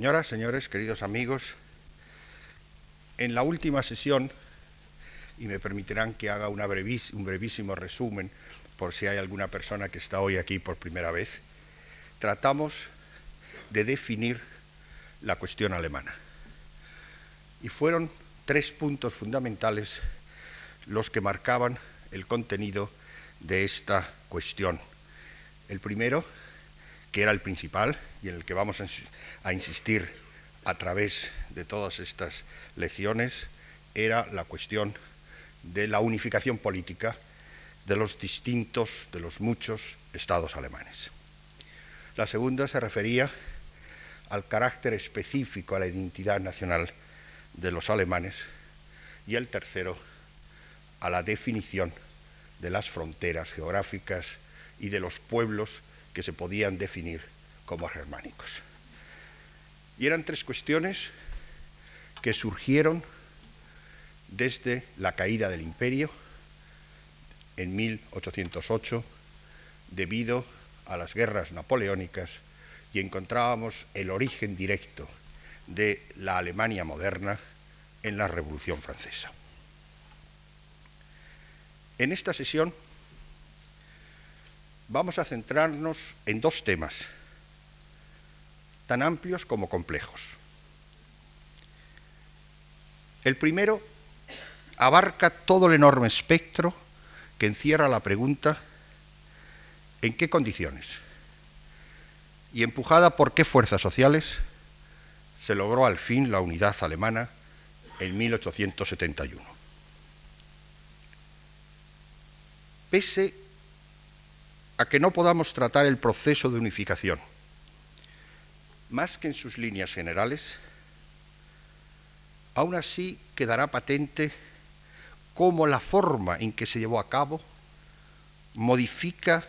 Señoras, señores, queridos amigos, en la última sesión, y me permitirán que haga un brevísimo resumen por si hay alguna persona que está hoy aquí por primera vez, tratamos de definir la cuestión alemana. Y fueron tres puntos fundamentales los que marcaban el contenido de esta cuestión. El primero, que era el principal y en el que vamos a insistir a través de todas estas lecciones, era la cuestión de la unificación política de los distintos, de los muchos estados alemanes. La segunda se refería al carácter específico, a la identidad nacional de los alemanes. Y el tercero, a la definición de las fronteras geográficas y de los pueblos que se podían definir como germánicos. Y eran tres cuestiones que surgieron desde la caída del imperio en 1808 debido a las guerras napoleónicas y encontrábamos el origen directo de la Alemania moderna en la Revolución Francesa. En esta sesión vamos a centrarnos en dos temas, tan amplios como complejos. El primero abarca todo el enorme espectro que encierra la pregunta ¿en qué condiciones? y empujada por qué fuerzas sociales se logró al fin la unidad alemana en 1871. Pese a que no podamos tratar el proceso de unificación más que en sus líneas generales, aún así quedará patente cómo la forma en que se llevó a cabo modifica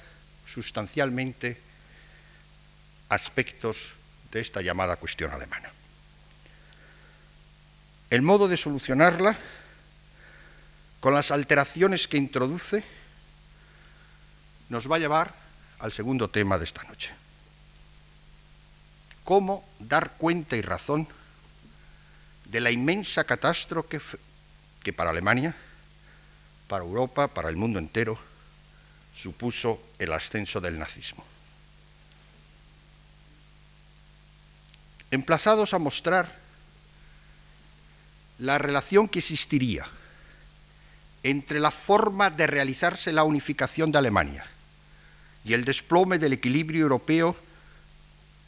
sustancialmente aspectos de esta llamada cuestión alemana. El modo de solucionarla, con las alteraciones que introduce, nos va a llevar al segundo tema de esta noche. Cómo dar cuenta y razón de la inmensa catástrofe que para Alemania, para Europa, para el mundo entero, supuso el ascenso del nazismo. emplazados a mostrar la relación que existiría entre la forma de realizarse la unificación de Alemania y el desplome del equilibrio europeo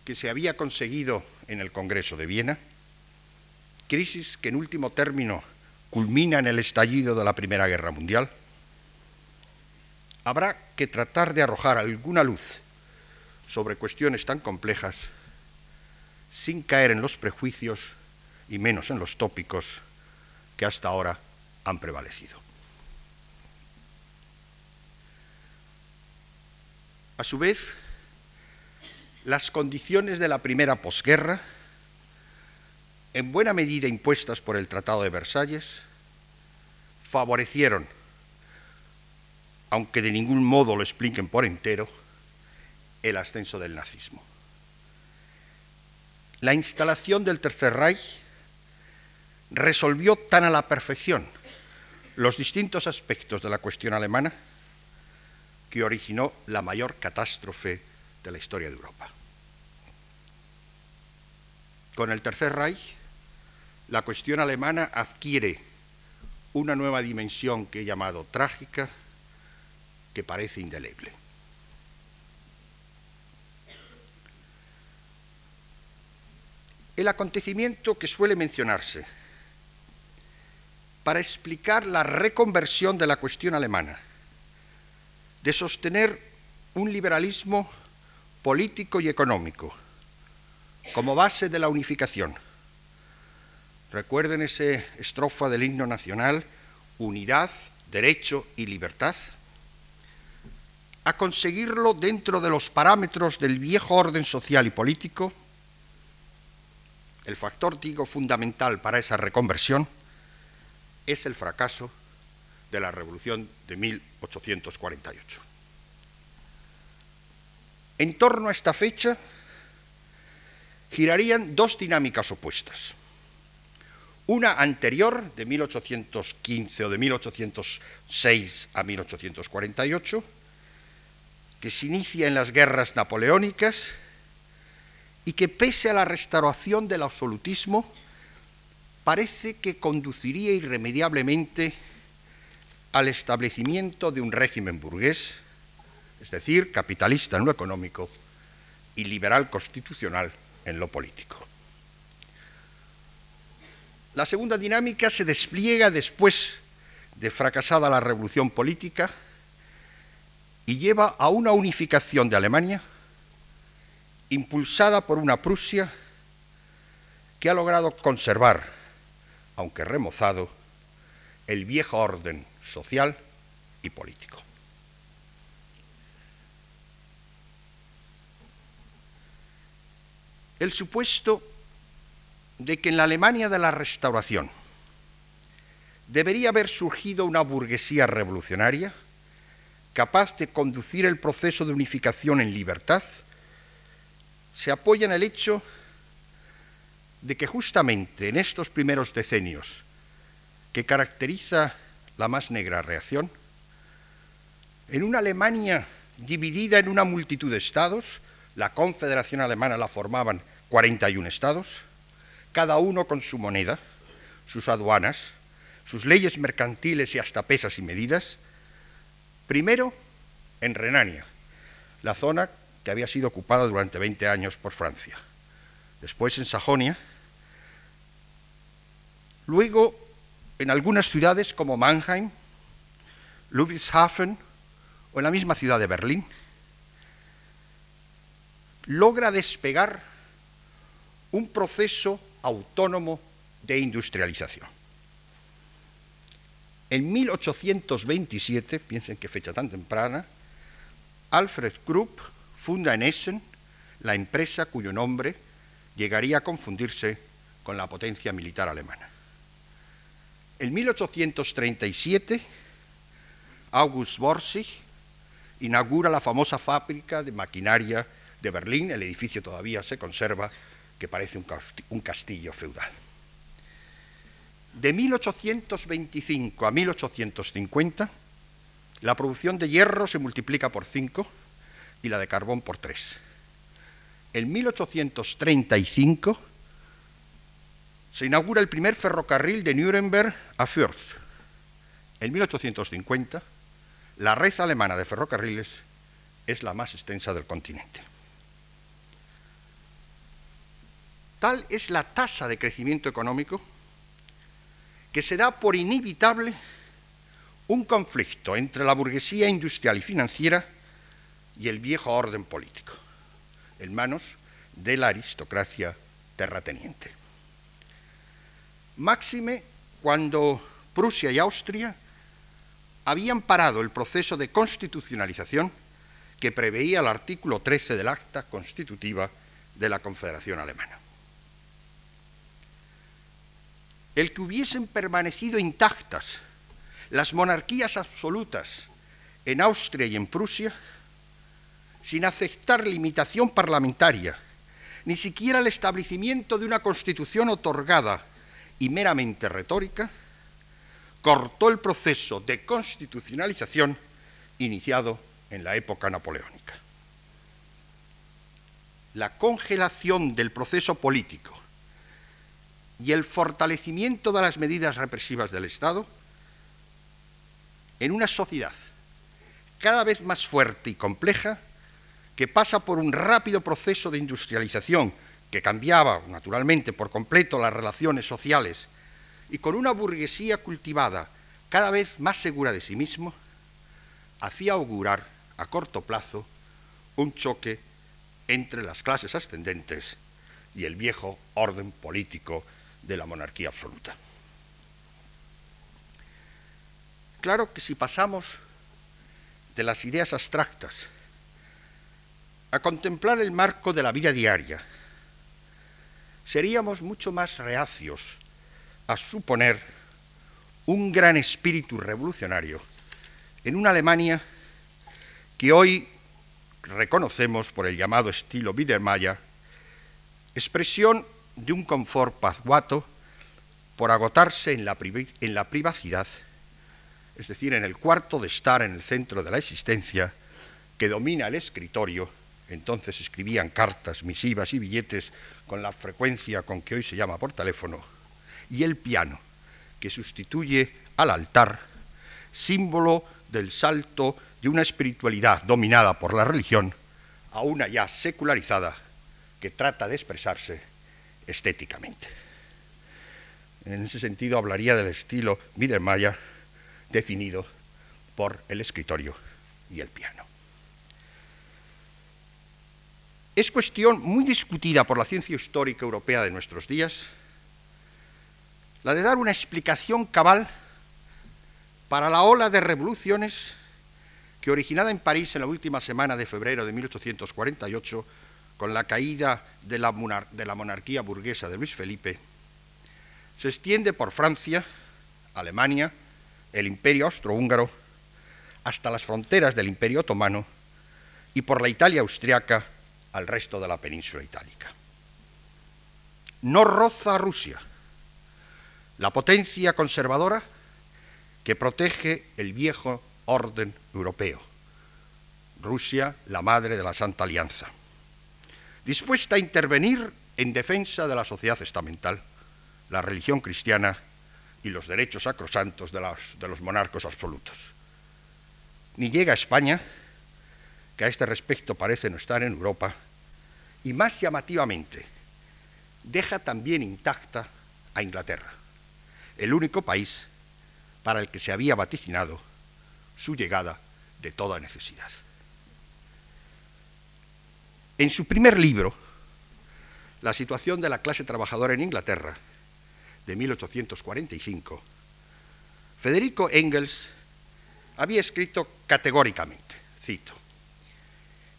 que se había conseguido en el Congreso de Viena, crisis que en último término culmina en el estallido de la Primera Guerra Mundial, habrá que tratar de arrojar alguna luz sobre cuestiones tan complejas sin caer en los prejuicios y menos en los tópicos que hasta ahora han prevalecido. A su vez, las condiciones de la primera posguerra, en buena medida impuestas por el Tratado de Versalles, favorecieron, aunque de ningún modo lo expliquen por entero, el ascenso del nazismo. La instalación del Tercer Reich resolvió tan a la perfección los distintos aspectos de la cuestión alemana que originó la mayor catástrofe de la historia de Europa. Con el Tercer Reich, la cuestión alemana adquiere una nueva dimensión que he llamado trágica, que parece indeleble. el acontecimiento que suele mencionarse para explicar la reconversión de la cuestión alemana, de sostener un liberalismo político y económico como base de la unificación. Recuerden esa estrofa del himno nacional, unidad, derecho y libertad. A conseguirlo dentro de los parámetros del viejo orden social y político, el factor, digo, fundamental para esa reconversión es el fracaso de la Revolución de 1848. En torno a esta fecha girarían dos dinámicas opuestas. Una anterior, de 1815 o de 1806 a 1848, que se inicia en las guerras napoleónicas y que pese a la restauración del absolutismo, parece que conduciría irremediablemente al establecimiento de un régimen burgués, es decir, capitalista en lo económico y liberal constitucional en lo político. La segunda dinámica se despliega después de fracasada la revolución política y lleva a una unificación de Alemania impulsada por una Prusia que ha logrado conservar, aunque remozado, el viejo orden social y político. El supuesto de que en la Alemania de la Restauración debería haber surgido una burguesía revolucionaria capaz de conducir el proceso de unificación en libertad, se apoya en el hecho de que justamente en estos primeros decenios que caracteriza la más negra reacción, en una Alemania dividida en una multitud de estados, la Confederación Alemana la formaban 41 estados, cada uno con su moneda, sus aduanas, sus leyes mercantiles y hasta pesas y medidas, primero en Renania, la zona que había sido ocupada durante 20 años por Francia, después en Sajonia, luego en algunas ciudades como Mannheim, Ludwigshafen o en la misma ciudad de Berlín, logra despegar un proceso autónomo de industrialización. En 1827, piensen qué fecha tan temprana, Alfred Krupp funda en Essen la empresa cuyo nombre llegaría a confundirse con la potencia militar alemana. En 1837, August Borsig inaugura la famosa fábrica de maquinaria de Berlín, el edificio todavía se conserva, que parece un castillo feudal. De 1825 a 1850, la producción de hierro se multiplica por cinco y la de carbón por tres. En 1835 se inaugura el primer ferrocarril de Nuremberg a Fürth. En 1850, la red alemana de ferrocarriles es la más extensa del continente. Tal es la tasa de crecimiento económico que se da por inevitable un conflicto entre la burguesía industrial y financiera y el viejo orden político, en manos de la aristocracia terrateniente. Máxime cuando Prusia y Austria habían parado el proceso de constitucionalización que preveía el artículo 13 del acta constitutiva de la Confederación Alemana. El que hubiesen permanecido intactas las monarquías absolutas en Austria y en Prusia sin aceptar limitación parlamentaria, ni siquiera el establecimiento de una constitución otorgada y meramente retórica, cortó el proceso de constitucionalización iniciado en la época napoleónica. La congelación del proceso político y el fortalecimiento de las medidas represivas del Estado en una sociedad cada vez más fuerte y compleja que pasa por un rápido proceso de industrialización que cambiaba naturalmente por completo las relaciones sociales y con una burguesía cultivada cada vez más segura de sí mismo, hacía augurar a corto plazo un choque entre las clases ascendentes y el viejo orden político de la monarquía absoluta. Claro que si pasamos de las ideas abstractas a contemplar el marco de la vida diaria, seríamos mucho más reacios a suponer un gran espíritu revolucionario en una Alemania que hoy reconocemos por el llamado estilo Biedermeier expresión de un confort pazguato por agotarse en la, en la privacidad, es decir, en el cuarto de estar en el centro de la existencia, que domina el escritorio, entonces escribían cartas, misivas y billetes con la frecuencia con que hoy se llama por teléfono, y el piano, que sustituye al altar, símbolo del salto de una espiritualidad dominada por la religión a una ya secularizada que trata de expresarse estéticamente. En ese sentido hablaría del estilo Biedermeier definido por el escritorio y el piano. Es cuestión muy discutida por la ciencia histórica europea de nuestros días la de dar una explicación cabal para la ola de revoluciones que originada en París en la última semana de febrero de 1848, con la caída de la, monarquía burguesa de Luis Felipe, se extiende por Francia, Alemania, el imperio austrohúngaro, hasta las fronteras del imperio otomano y por la Italia austriaca al resto de la península itálica. No roza a Rusia, la potencia conservadora que protege el viejo orden europeo. Rusia, la madre de la Santa Alianza, dispuesta a intervenir en defensa de la sociedad estamental, la religión cristiana y los derechos sacrosantos de los, de los monarcos absolutos. Ni llega a España, que a este respecto parece no estar en Europa, y más llamativamente, deja también intacta a Inglaterra, el único país para el que se había vaticinado su llegada de toda necesidad. En su primer libro, La situación de la clase trabajadora en Inglaterra, de 1845, Federico Engels había escrito categóricamente, cito,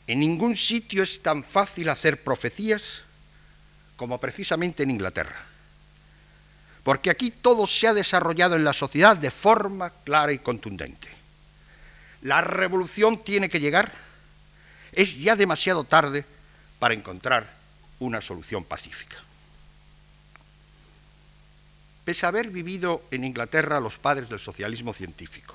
en ningún sitio es tan fácil hacer profecías como precisamente en Inglaterra, porque aquí todo se ha desarrollado en la sociedad de forma clara y contundente. La revolución tiene que llegar, es ya demasiado tarde para encontrar una solución pacífica. Pese a haber vivido en Inglaterra los padres del socialismo científico,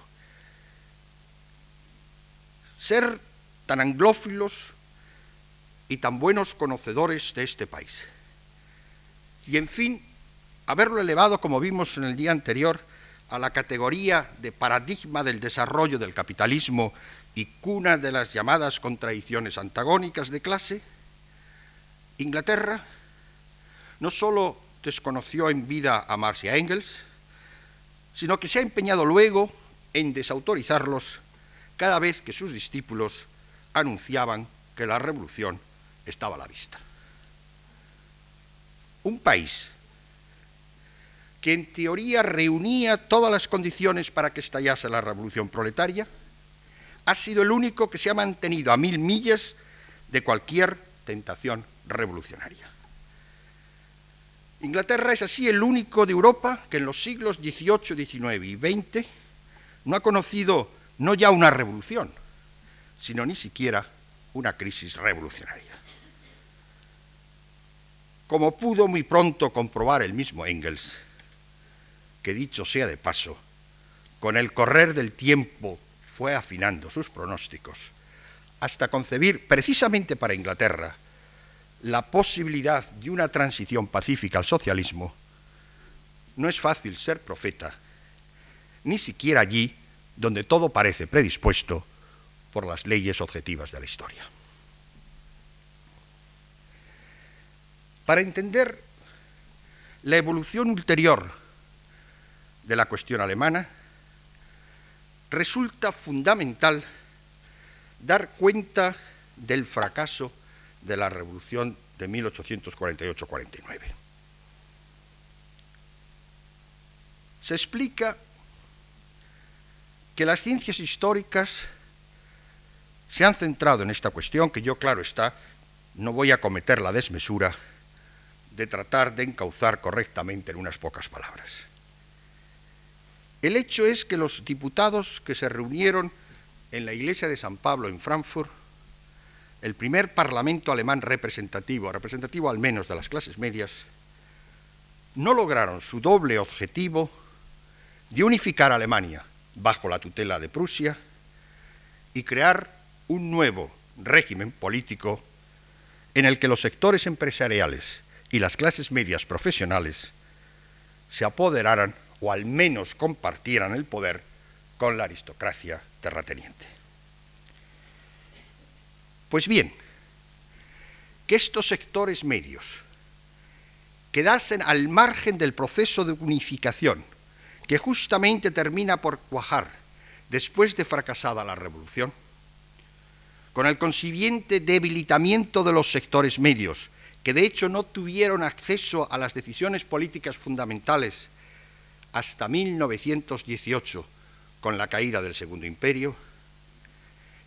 ser tan anglófilos y tan buenos conocedores de este país. Y en fin, haberlo elevado, como vimos en el día anterior, a la categoría de paradigma del desarrollo del capitalismo y cuna de las llamadas contradicciones antagónicas de clase, Inglaterra no sólo desconoció en vida a Marx y a Engels, sino que se ha empeñado luego en desautorizarlos cada vez que sus discípulos anunciaban que la revolución estaba a la vista. Un país que en teoría reunía todas las condiciones para que estallase la revolución proletaria, ha sido el único que se ha mantenido a mil millas de cualquier tentación revolucionaria. Inglaterra es así el único de Europa que en los siglos XVIII, XIX y XX no ha conocido no ya una revolución, sino ni siquiera una crisis revolucionaria. Como pudo muy pronto comprobar el mismo Engels, que dicho sea de paso, con el correr del tiempo fue afinando sus pronósticos, hasta concebir precisamente para Inglaterra la posibilidad de una transición pacífica al socialismo, no es fácil ser profeta, ni siquiera allí donde todo parece predispuesto por las leyes objetivas de la historia. Para entender la evolución ulterior de la cuestión alemana, resulta fundamental dar cuenta del fracaso de la revolución de 1848-49. Se explica que las ciencias históricas se han centrado en esta cuestión, que yo, claro está, no voy a cometer la desmesura de tratar de encauzar correctamente en unas pocas palabras. El hecho es que los diputados que se reunieron en la iglesia de San Pablo en Frankfurt el primer parlamento alemán representativo, representativo al menos de las clases medias, no lograron su doble objetivo de unificar Alemania bajo la tutela de Prusia y crear un nuevo régimen político en el que los sectores empresariales y las clases medias profesionales se apoderaran o al menos compartieran el poder con la aristocracia terrateniente. Pues bien, que estos sectores medios quedasen al margen del proceso de unificación que justamente termina por cuajar después de fracasada la revolución, con el consiguiente debilitamiento de los sectores medios, que de hecho no tuvieron acceso a las decisiones políticas fundamentales hasta 1918, con la caída del Segundo Imperio,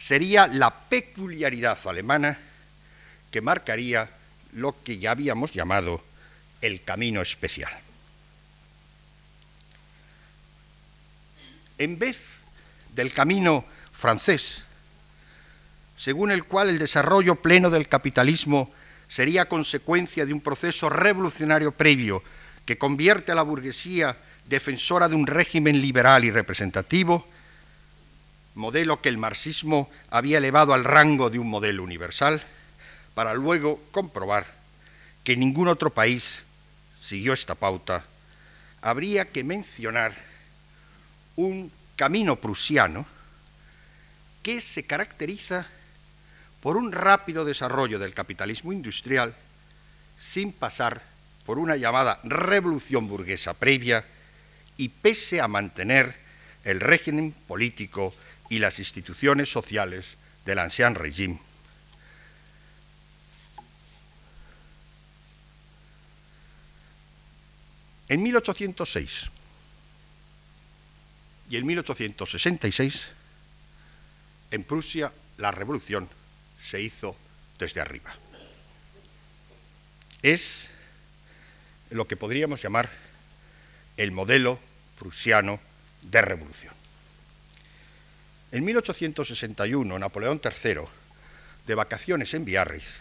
sería la peculiaridad alemana que marcaría lo que ya habíamos llamado el camino especial. En vez del camino francés, según el cual el desarrollo pleno del capitalismo sería consecuencia de un proceso revolucionario previo que convierte a la burguesía defensora de un régimen liberal y representativo, modelo que el marxismo había elevado al rango de un modelo universal, para luego comprobar que ningún otro país siguió esta pauta, habría que mencionar un camino prusiano que se caracteriza por un rápido desarrollo del capitalismo industrial sin pasar por una llamada revolución burguesa previa y pese a mantener el régimen político y las instituciones sociales del ancien régimen. En 1806 y en 1866, en Prusia, la revolución se hizo desde arriba. Es lo que podríamos llamar el modelo prusiano de revolución. En 1861, Napoleón III, de vacaciones en Biarritz,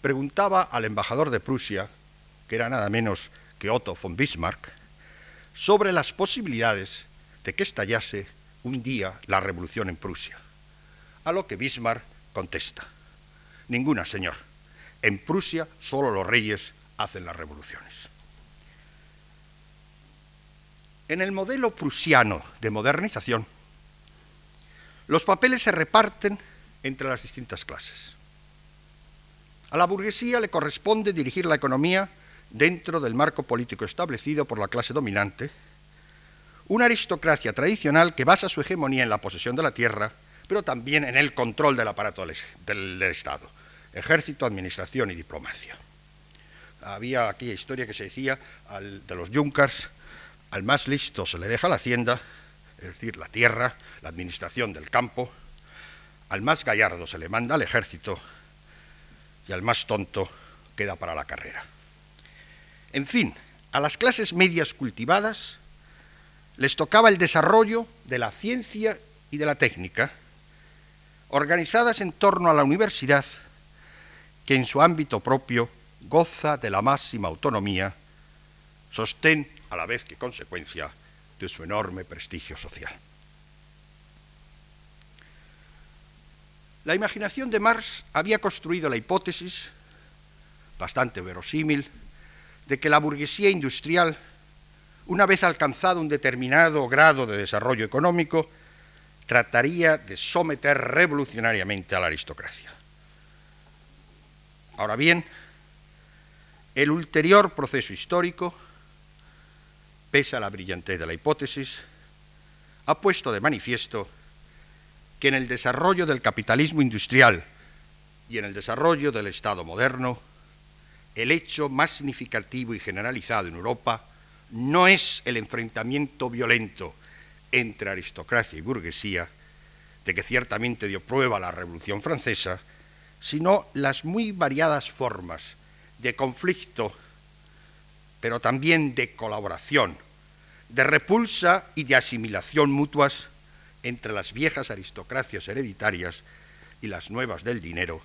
preguntaba al embajador de Prusia, que era nada menos que Otto von Bismarck, sobre las posibilidades de que estallase un día la revolución en Prusia. A lo que Bismarck contesta, ninguna, señor. En Prusia solo los reyes hacen las revoluciones. En el modelo prusiano de modernización, los papeles se reparten entre las distintas clases. A la burguesía le corresponde dirigir la economía dentro del marco político establecido por la clase dominante, una aristocracia tradicional que basa su hegemonía en la posesión de la tierra, pero también en el control del aparato del, Estado, ejército, administración y diplomacia. Había aquella historia que se decía de los Junkers, al más listo se le deja la hacienda, es decir, la tierra, la administración del campo, al más gallardo se le manda al ejército y al más tonto queda para la carrera. En fin, a las clases medias cultivadas les tocaba el desarrollo de la ciencia y de la técnica, organizadas en torno a la universidad, que en su ámbito propio goza de la máxima autonomía, sostén a la vez que consecuencia de su enorme prestigio social. La imaginación de Marx había construido la hipótesis, bastante verosímil, de que la burguesía industrial, una vez alcanzado un determinado grado de desarrollo económico, trataría de someter revolucionariamente a la aristocracia. Ahora bien, el ulterior proceso histórico pese a la brillantez de la hipótesis, ha puesto de manifiesto que en el desarrollo del capitalismo industrial y en el desarrollo del Estado moderno, el hecho más significativo y generalizado en Europa no es el enfrentamiento violento entre aristocracia y burguesía, de que ciertamente dio prueba la Revolución Francesa, sino las muy variadas formas de conflicto pero también de colaboración, de repulsa y de asimilación mutuas entre las viejas aristocracias hereditarias y las nuevas del dinero,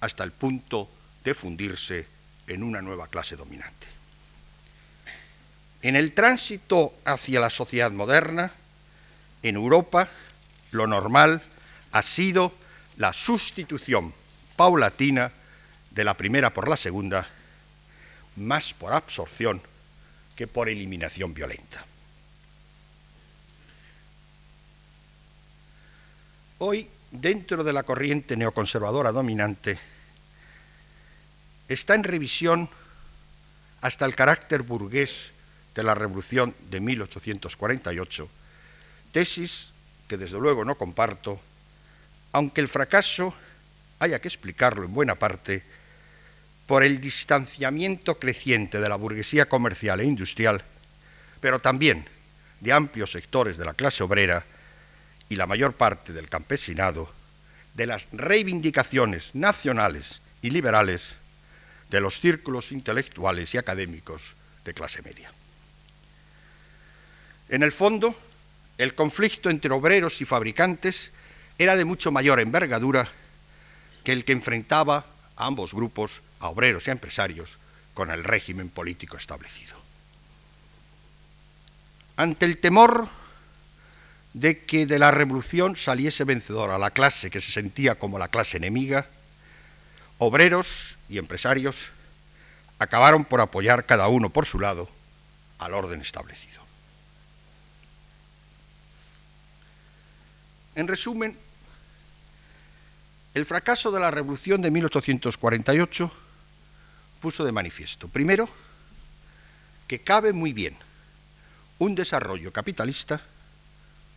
hasta el punto de fundirse en una nueva clase dominante. En el tránsito hacia la sociedad moderna, en Europa, lo normal ha sido la sustitución paulatina de la primera por la segunda, más por absorción que por eliminación violenta. Hoy, dentro de la corriente neoconservadora dominante, está en revisión hasta el carácter burgués de la Revolución de 1848, tesis que desde luego no comparto, aunque el fracaso haya que explicarlo en buena parte por el distanciamiento creciente de la burguesía comercial e industrial, pero también de amplios sectores de la clase obrera y la mayor parte del campesinado, de las reivindicaciones nacionales y liberales de los círculos intelectuales y académicos de clase media. En el fondo, el conflicto entre obreros y fabricantes era de mucho mayor envergadura que el que enfrentaba a ambos grupos, a obreros y a empresarios, con el régimen político establecido. Ante el temor de que de la revolución saliese vencedora la clase que se sentía como la clase enemiga, obreros y empresarios acabaron por apoyar cada uno por su lado al orden establecido. En resumen, el fracaso de la Revolución de 1848 puso de manifiesto, primero, que cabe muy bien un desarrollo capitalista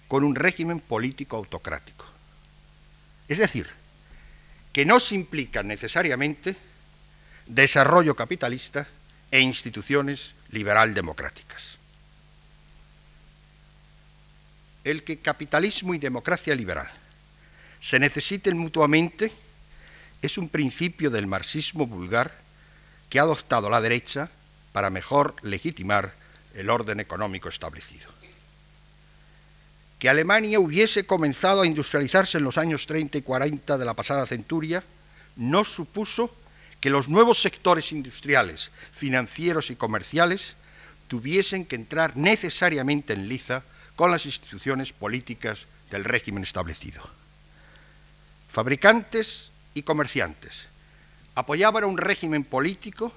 con un régimen político autocrático. Es decir, que no se implican necesariamente desarrollo capitalista e instituciones liberal democráticas. El que capitalismo y democracia liberal se necesiten mutuamente es un principio del marxismo vulgar que ha adoptado la derecha para mejor legitimar el orden económico establecido. Alemania hubiese comenzado a industrializarse en los años 30 y 40 de la pasada centuria no supuso que los nuevos sectores industriales, financieros y comerciales tuviesen que entrar necesariamente en liza con las instituciones políticas del régimen establecido. Fabricantes y comerciantes, apoyaban a un régimen político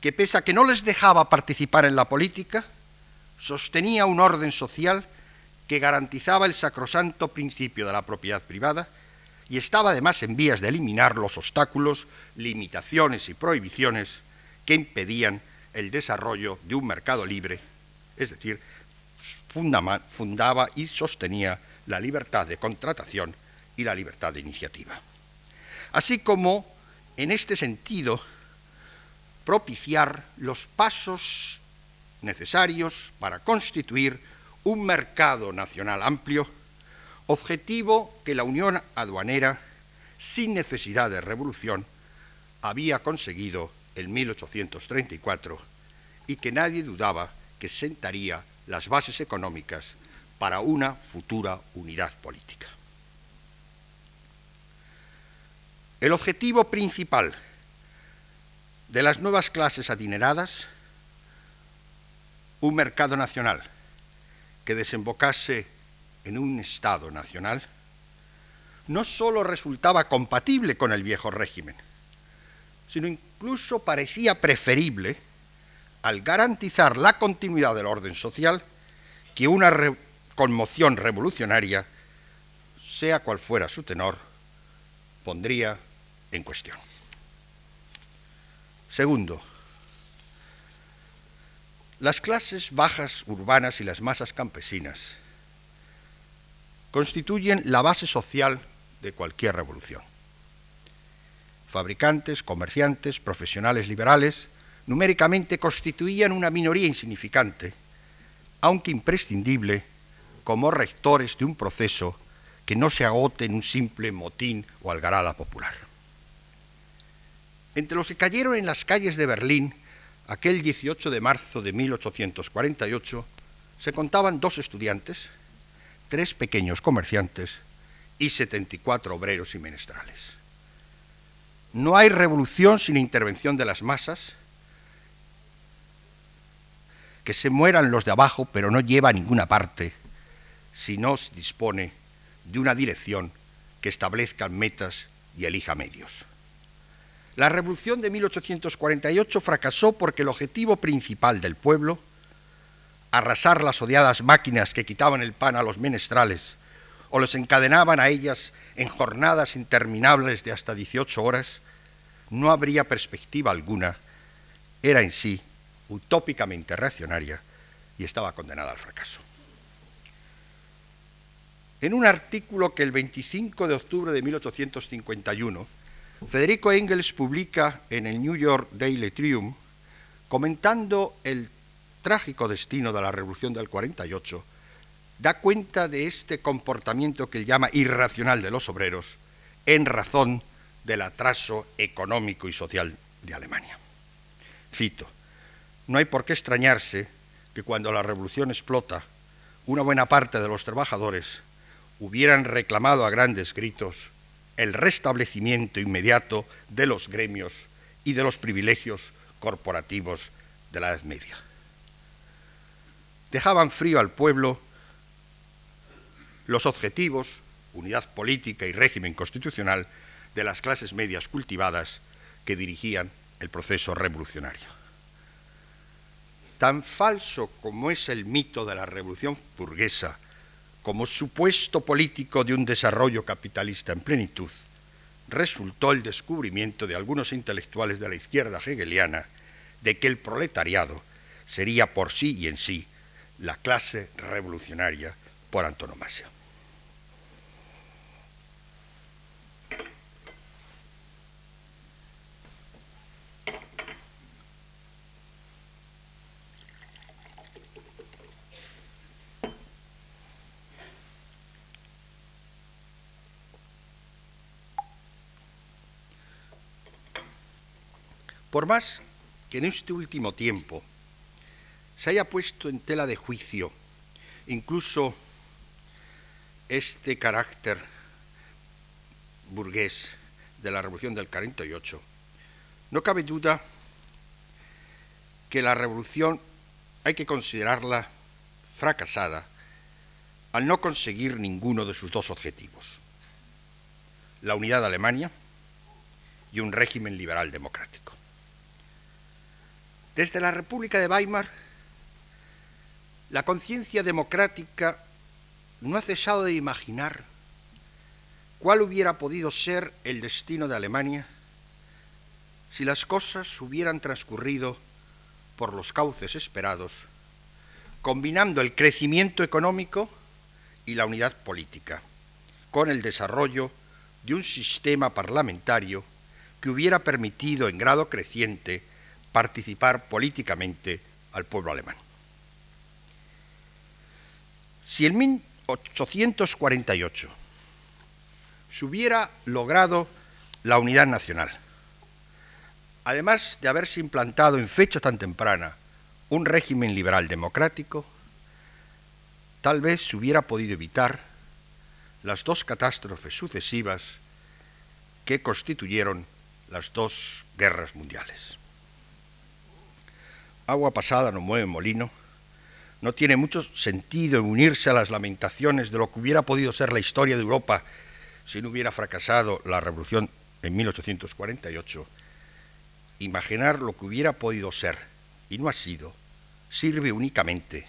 que, pese a que no les dejaba participar en la política, sostenía un orden social que garantizaba el sacrosanto principio de la propiedad privada y estaba además en vías de eliminar los obstáculos, limitaciones y prohibiciones que impedían el desarrollo de un mercado libre, es decir, fundaba y sostenía la libertad de contratación y la libertad de iniciativa. Así como, en este sentido, propiciar los pasos necesarios para constituir un mercado nacional amplio, objetivo que la Unión Aduanera, sin necesidad de revolución, había conseguido en 1834 y que nadie dudaba que sentaría las bases económicas para una futura unidad política. El objetivo principal de las nuevas clases adineradas, un mercado nacional que desembocase en un Estado nacional, no sólo resultaba compatible con el viejo régimen, sino incluso parecía preferible al garantizar la continuidad del orden social que una conmoción revolucionaria, sea cual fuera su tenor, pondría en cuestión. Segundo, las clases bajas urbanas y las masas campesinas constituyen la base social de cualquier revolución. Fabricantes, comerciantes, profesionales liberales, numéricamente constituían una minoría insignificante, aunque imprescindible, como rectores de un proceso que no se agote en un simple motín o algarada popular. Entre los que cayeron en las calles de Berlín aquel 18 de marzo de 1848 se contaban dos estudiantes, tres pequeños comerciantes y 74 obreros y menestrales. No hay revolución sin intervención de las masas, que se mueran los de abajo, pero no lleva a ninguna parte si no se dispone de una dirección que establezca metas y elija medios. La revolución de 1848 fracasó porque el objetivo principal del pueblo, arrasar las odiadas máquinas que quitaban el pan a los menestrales o los encadenaban a ellas en jornadas interminables de hasta 18 horas, no habría perspectiva alguna, era en sí utópicamente reaccionaria y estaba condenada al fracaso. En un artículo que el 25 de octubre de 1851 Federico Engels publica en el New York Daily Tribune, comentando el trágico destino de la Revolución del 48, da cuenta de este comportamiento que él llama irracional de los obreros en razón del atraso económico y social de Alemania. Cito, no hay por qué extrañarse que cuando la revolución explota, una buena parte de los trabajadores hubieran reclamado a grandes gritos el restablecimiento inmediato de los gremios y de los privilegios corporativos de la Edad Media. Dejaban frío al pueblo los objetivos, unidad política y régimen constitucional de las clases medias cultivadas que dirigían el proceso revolucionario. Tan falso como es el mito de la revolución burguesa como supuesto político de un desarrollo capitalista en plenitud, resultó el descubrimiento de algunos intelectuales de la izquierda hegeliana de que el proletariado sería por sí y en sí la clase revolucionaria por antonomasia. Por más que en este último tiempo se haya puesto en tela de juicio incluso este carácter burgués de la Revolución del 48, no cabe duda que la revolución hay que considerarla fracasada al no conseguir ninguno de sus dos objetivos, la unidad de Alemania y un régimen liberal democrático. Desde la República de Weimar, la conciencia democrática no ha cesado de imaginar cuál hubiera podido ser el destino de Alemania si las cosas hubieran transcurrido por los cauces esperados, combinando el crecimiento económico y la unidad política, con el desarrollo de un sistema parlamentario que hubiera permitido en grado creciente participar políticamente al pueblo alemán. Si en 1848 se hubiera logrado la unidad nacional, además de haberse implantado en fecha tan temprana un régimen liberal democrático, tal vez se hubiera podido evitar las dos catástrofes sucesivas que constituyeron las dos guerras mundiales agua pasada no mueve molino, no tiene mucho sentido unirse a las lamentaciones de lo que hubiera podido ser la historia de Europa si no hubiera fracasado la revolución en 1848. Imaginar lo que hubiera podido ser y no ha sido sirve únicamente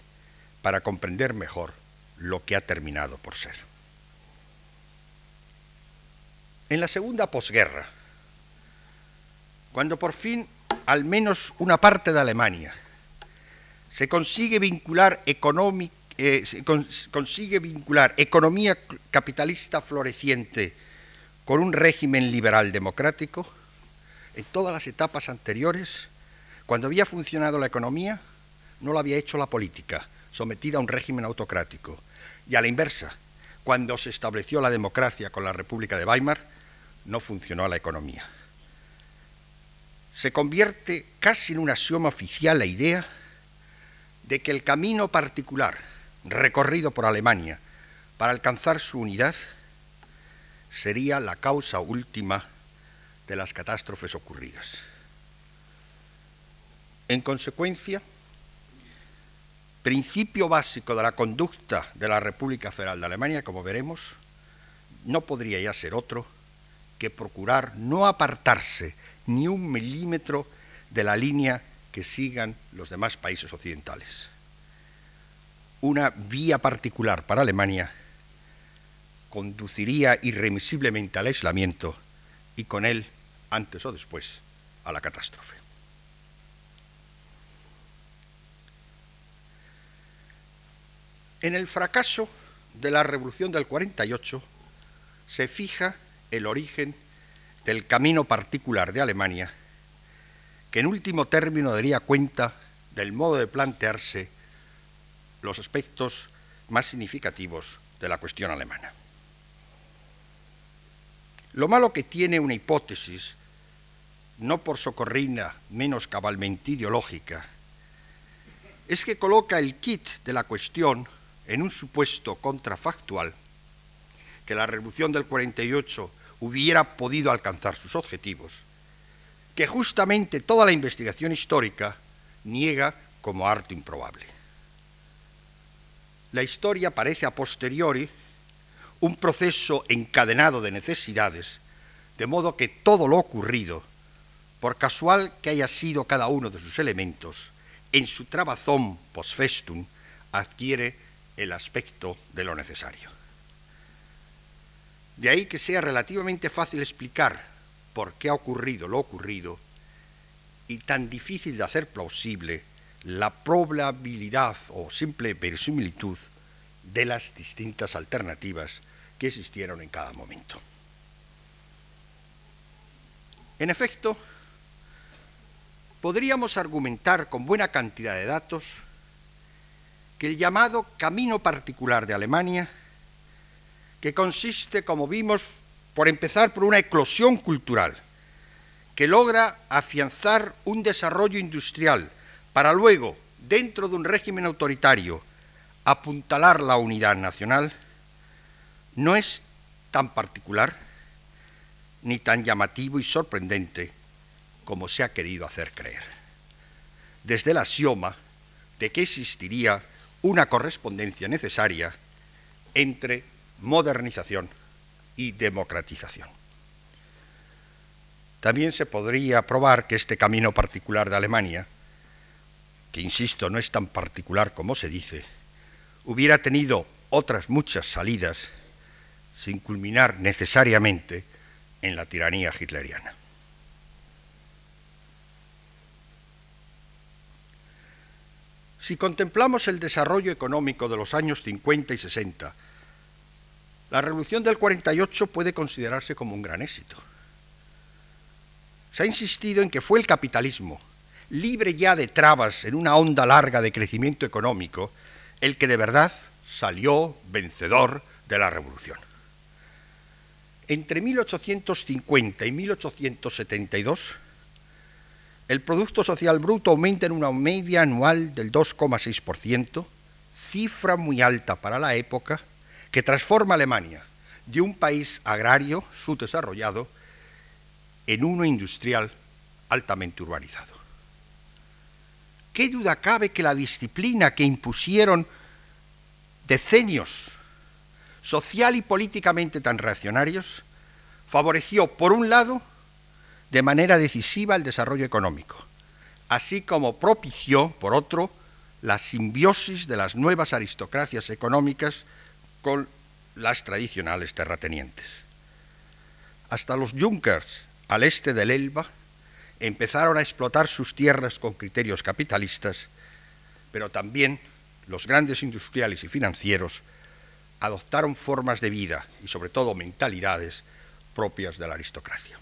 para comprender mejor lo que ha terminado por ser. En la segunda posguerra, cuando por fin al menos una parte de Alemania. Se consigue vincular, eh, consigue vincular economía capitalista floreciente con un régimen liberal democrático, en todas las etapas anteriores, cuando había funcionado la economía, no lo había hecho la política, sometida a un régimen autocrático. Y a la inversa, cuando se estableció la democracia con la República de Weimar, no funcionó la economía se convierte casi en un axioma oficial la idea de que el camino particular recorrido por Alemania para alcanzar su unidad sería la causa última de las catástrofes ocurridas. En consecuencia, principio básico de la conducta de la República Federal de Alemania, como veremos, no podría ya ser otro que procurar no apartarse ni un milímetro de la línea que sigan los demás países occidentales. Una vía particular para Alemania conduciría irremisiblemente al aislamiento y con él, antes o después, a la catástrofe. En el fracaso de la Revolución del 48 se fija el origen del camino particular de Alemania, que en último término daría cuenta del modo de plantearse los aspectos más significativos de la cuestión alemana. Lo malo que tiene una hipótesis, no por socorrina menos cabalmente ideológica, es que coloca el kit de la cuestión en un supuesto contrafactual, que la revolución del 48 hubiera podido alcanzar sus objetivos, que justamente toda la investigación histórica niega como arte improbable. La historia parece a posteriori un proceso encadenado de necesidades, de modo que todo lo ocurrido, por casual que haya sido cada uno de sus elementos, en su trabazón post festum, adquiere el aspecto de lo necesario. De ahí que sea relativamente fácil explicar por qué ha ocurrido lo ocurrido y tan difícil de hacer plausible la probabilidad o simple verosimilitud de las distintas alternativas que existieron en cada momento. En efecto, podríamos argumentar con buena cantidad de datos que el llamado camino particular de Alemania, que consiste, como vimos, por empezar por una eclosión cultural, que logra afianzar un desarrollo industrial para luego, dentro de un régimen autoritario, apuntalar la unidad nacional, no es tan particular ni tan llamativo y sorprendente como se ha querido hacer creer. Desde el axioma de que existiría una correspondencia necesaria entre modernización y democratización. También se podría probar que este camino particular de Alemania, que insisto no es tan particular como se dice, hubiera tenido otras muchas salidas sin culminar necesariamente en la tiranía hitleriana. Si contemplamos el desarrollo económico de los años 50 y 60, la revolución del 48 puede considerarse como un gran éxito. Se ha insistido en que fue el capitalismo, libre ya de trabas en una onda larga de crecimiento económico, el que de verdad salió vencedor de la revolución. Entre 1850 y 1872, el Producto Social Bruto aumenta en una media anual del 2,6%, cifra muy alta para la época, que transforma Alemania de un país agrario subdesarrollado en uno industrial altamente urbanizado. ¿Qué duda cabe que la disciplina que impusieron decenios social y políticamente tan reaccionarios favoreció, por un lado, de manera decisiva el desarrollo económico, así como propició, por otro, la simbiosis de las nuevas aristocracias económicas con las tradicionales terratenientes. Hasta los Junkers al este del Elba empezaron a explotar sus tierras con criterios capitalistas, pero también los grandes industriales y financieros adoptaron formas de vida y sobre todo mentalidades propias de la aristocracia.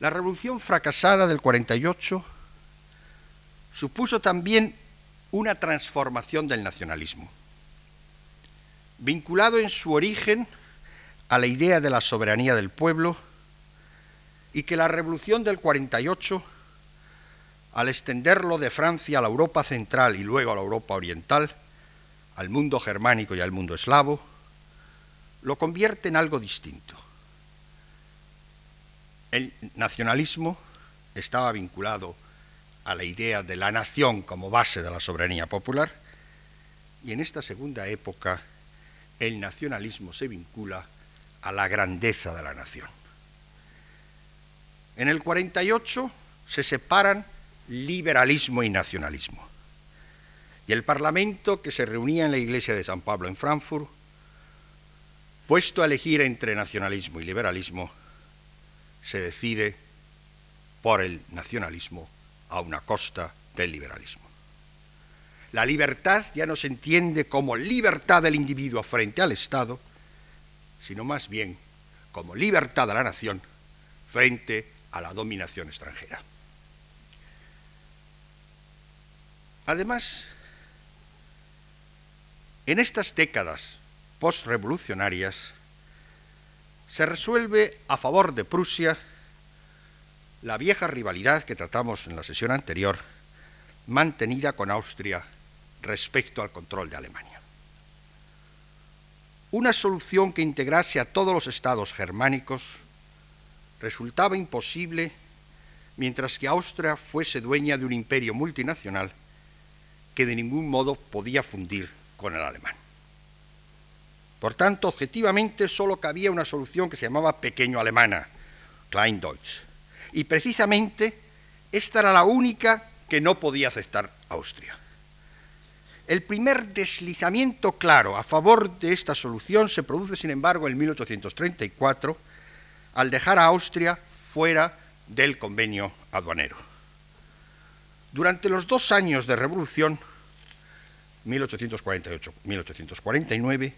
La revolución fracasada del 48 supuso también una transformación del nacionalismo, vinculado en su origen a la idea de la soberanía del pueblo y que la revolución del 48, al extenderlo de Francia a la Europa central y luego a la Europa oriental, al mundo germánico y al mundo eslavo, lo convierte en algo distinto. El nacionalismo estaba vinculado a la idea de la nación como base de la soberanía popular y en esta segunda época el nacionalismo se vincula a la grandeza de la nación. En el 48 se separan liberalismo y nacionalismo. Y el Parlamento, que se reunía en la iglesia de San Pablo en Frankfurt, puesto a elegir entre nacionalismo y liberalismo, se decide por el nacionalismo a una costa del liberalismo. La libertad ya no se entiende como libertad del individuo frente al Estado, sino más bien como libertad de la nación frente a la dominación extranjera. Además, en estas décadas postrevolucionarias se resuelve a favor de Prusia la vieja rivalidad que tratamos en la sesión anterior, mantenida con Austria respecto al control de Alemania. Una solución que integrase a todos los estados germánicos resultaba imposible mientras que Austria fuese dueña de un imperio multinacional que de ningún modo podía fundir con el alemán. Por tanto, objetivamente solo cabía una solución que se llamaba pequeño alemana, Kleindeutsch. Y precisamente esta era la única que no podía aceptar Austria. El primer deslizamiento claro a favor de esta solución se produce, sin embargo, en 1834, al dejar a Austria fuera del convenio aduanero. Durante los dos años de revolución, 1848-1849,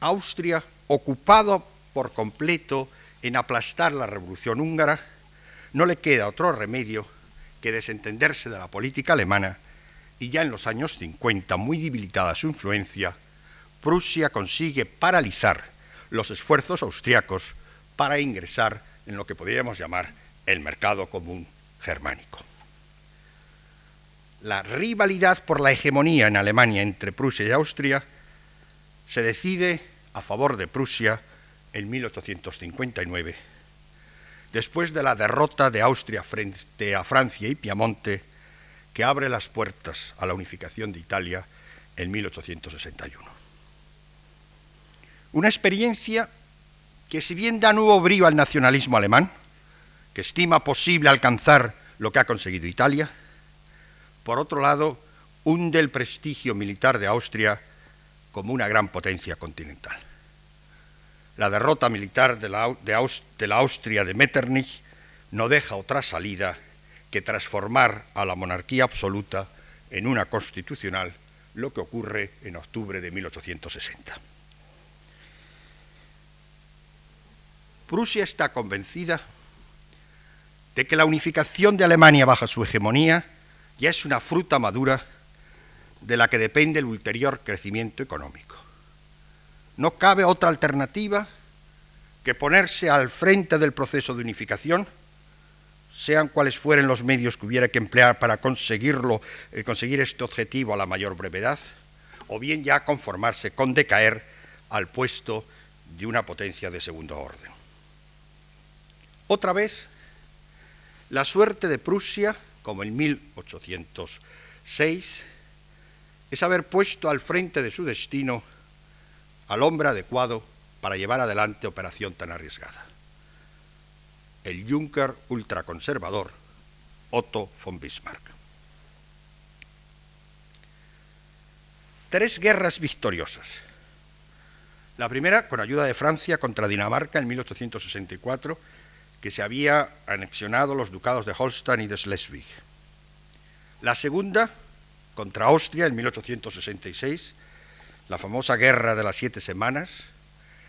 Austria, ocupado por completo en aplastar la revolución húngara, no le queda otro remedio que desentenderse de la política alemana y ya en los años 50, muy debilitada su influencia, Prusia consigue paralizar los esfuerzos austriacos para ingresar en lo que podríamos llamar el mercado común germánico. La rivalidad por la hegemonía en Alemania entre Prusia y Austria se decide a favor de Prusia en 1859, después de la derrota de Austria frente a Francia y Piamonte, que abre las puertas a la unificación de Italia en 1861. Una experiencia que si bien da nuevo brío al nacionalismo alemán, que estima posible alcanzar lo que ha conseguido Italia, por otro lado, hunde el prestigio militar de Austria como una gran potencia continental. La derrota militar de la, Austria de Metternich no deja otra salida que transformar a la monarquía absoluta en una constitucional, lo que ocurre en octubre de 1860. Prusia está convencida de que la unificación de Alemania bajo su hegemonía ya es una fruta madura de la que depende el ulterior crecimiento económico. No cabe otra alternativa que ponerse al frente del proceso de unificación, sean cuales fueren los medios que hubiera que emplear para conseguirlo, eh, conseguir este objetivo a la mayor brevedad, o bien ya conformarse con decaer al puesto de una potencia de segundo orden. Otra vez, la suerte de Prusia, como en 1806, es haber puesto al frente de su destino al hombre adecuado para llevar adelante operación tan arriesgada. El Junker ultraconservador Otto von Bismarck. Tres guerras victoriosas. La primera con ayuda de Francia contra Dinamarca en 1864 que se había anexionado los ducados de Holstein y de Schleswig. La segunda, contra Austria en 1866, la famosa Guerra de las Siete Semanas,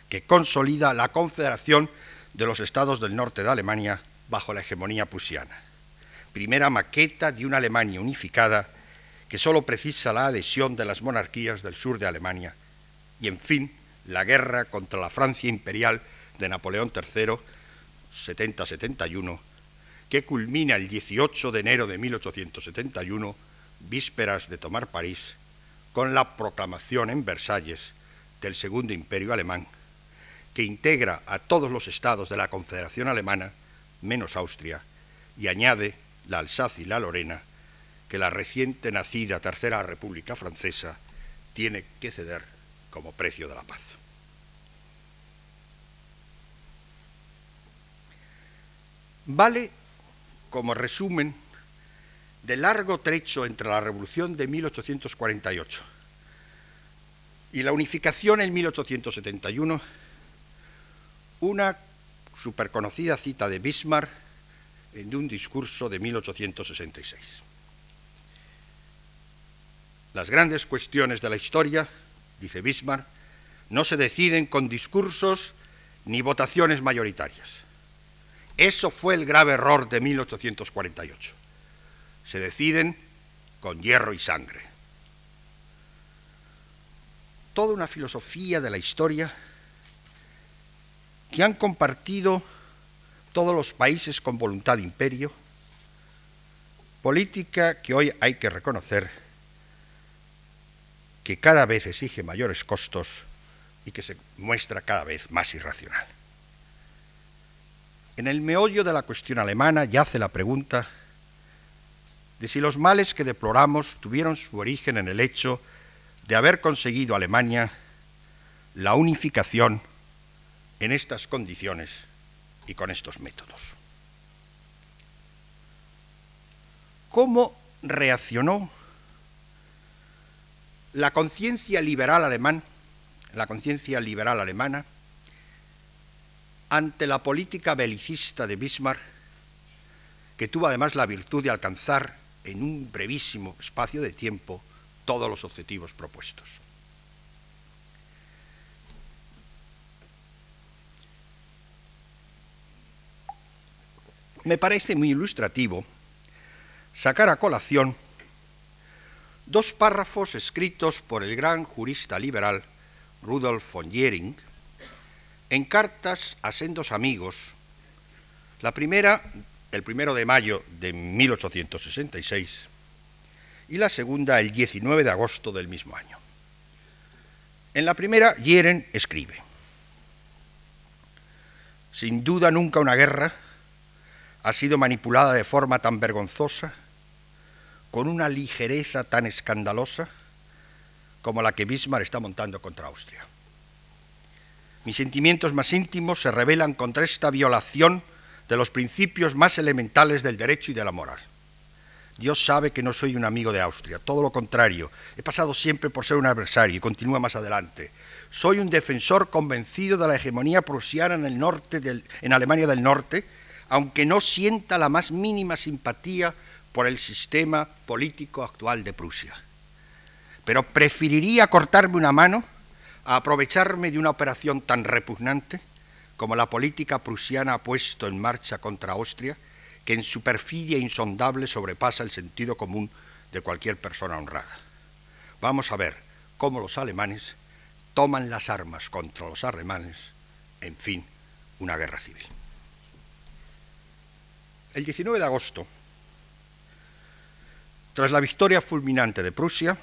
que consolida la confederación de los estados del norte de Alemania bajo la hegemonía prusiana. Primera maqueta de una Alemania unificada que solo precisa la adhesión de las monarquías del sur de Alemania. Y, en fin, la guerra contra la Francia imperial de Napoleón III 70-71, que culmina el 18 de enero de 1871, vísperas de tomar París, con la proclamación en Versalles del Segundo Imperio Alemán, que integra a todos los estados de la Confederación Alemana, menos Austria, y añade la Alsacia y la Lorena, que la reciente nacida Tercera República Francesa tiene que ceder como precio de la paz. Vale como resumen del largo trecho entre la Revolución de 1848 y la unificación en 1871 una superconocida cita de Bismarck en un discurso de 1866. Las grandes cuestiones de la historia, dice Bismarck, no se deciden con discursos ni votaciones mayoritarias. Eso fue el grave error de 1848. Se deciden con hierro y sangre. Toda una filosofía de la historia que han compartido todos los países con voluntad de imperio, política que hoy hay que reconocer que cada vez exige mayores costos y que se muestra cada vez más irracional. En el meollo de la cuestión alemana yace la pregunta de si los males que deploramos tuvieron su origen en el hecho de haber conseguido Alemania la unificación en estas condiciones y con estos métodos. ¿Cómo reaccionó la conciencia liberal la conciencia liberal alemana, ante la política belicista de Bismarck, que tuvo además la virtud de alcanzar en un brevísimo espacio de tiempo todos los objetivos propuestos? me parece muy ilustrativo sacar a colación dos párrafos escritos por el gran jurista liberal Rudolf von Jering en cartas a sendos amigos. La primera, el primero de mayo de 1866, y la segunda, el 19 de agosto del mismo año. En la primera, Jering escribe, sin duda nunca una guerra ha sido manipulada de forma tan vergonzosa, con una ligereza tan escandalosa, como la que Bismarck está montando contra Austria. Mis sentimientos más íntimos se rebelan contra esta violación de los principios más elementales del derecho y de la moral. Dios sabe que no soy un amigo de Austria, todo lo contrario, he pasado siempre por ser un adversario y continúa más adelante. Soy un defensor convencido de la hegemonía prusiana en el norte en Alemania del Norte aunque no sienta la más mínima simpatía por el sistema político actual de Prusia. Pero preferiría cortarme una mano a aprovecharme de una operación tan repugnante como la política prusiana ha puesto en marcha contra Austria, que en su perfidia insondable sobrepasa el sentido común de cualquier persona honrada. Vamos a ver cómo los alemanes toman las armas contra los alemanes, en fin, una guerra civil. El 19 de agosto, tras la victoria fulminante de Prusia,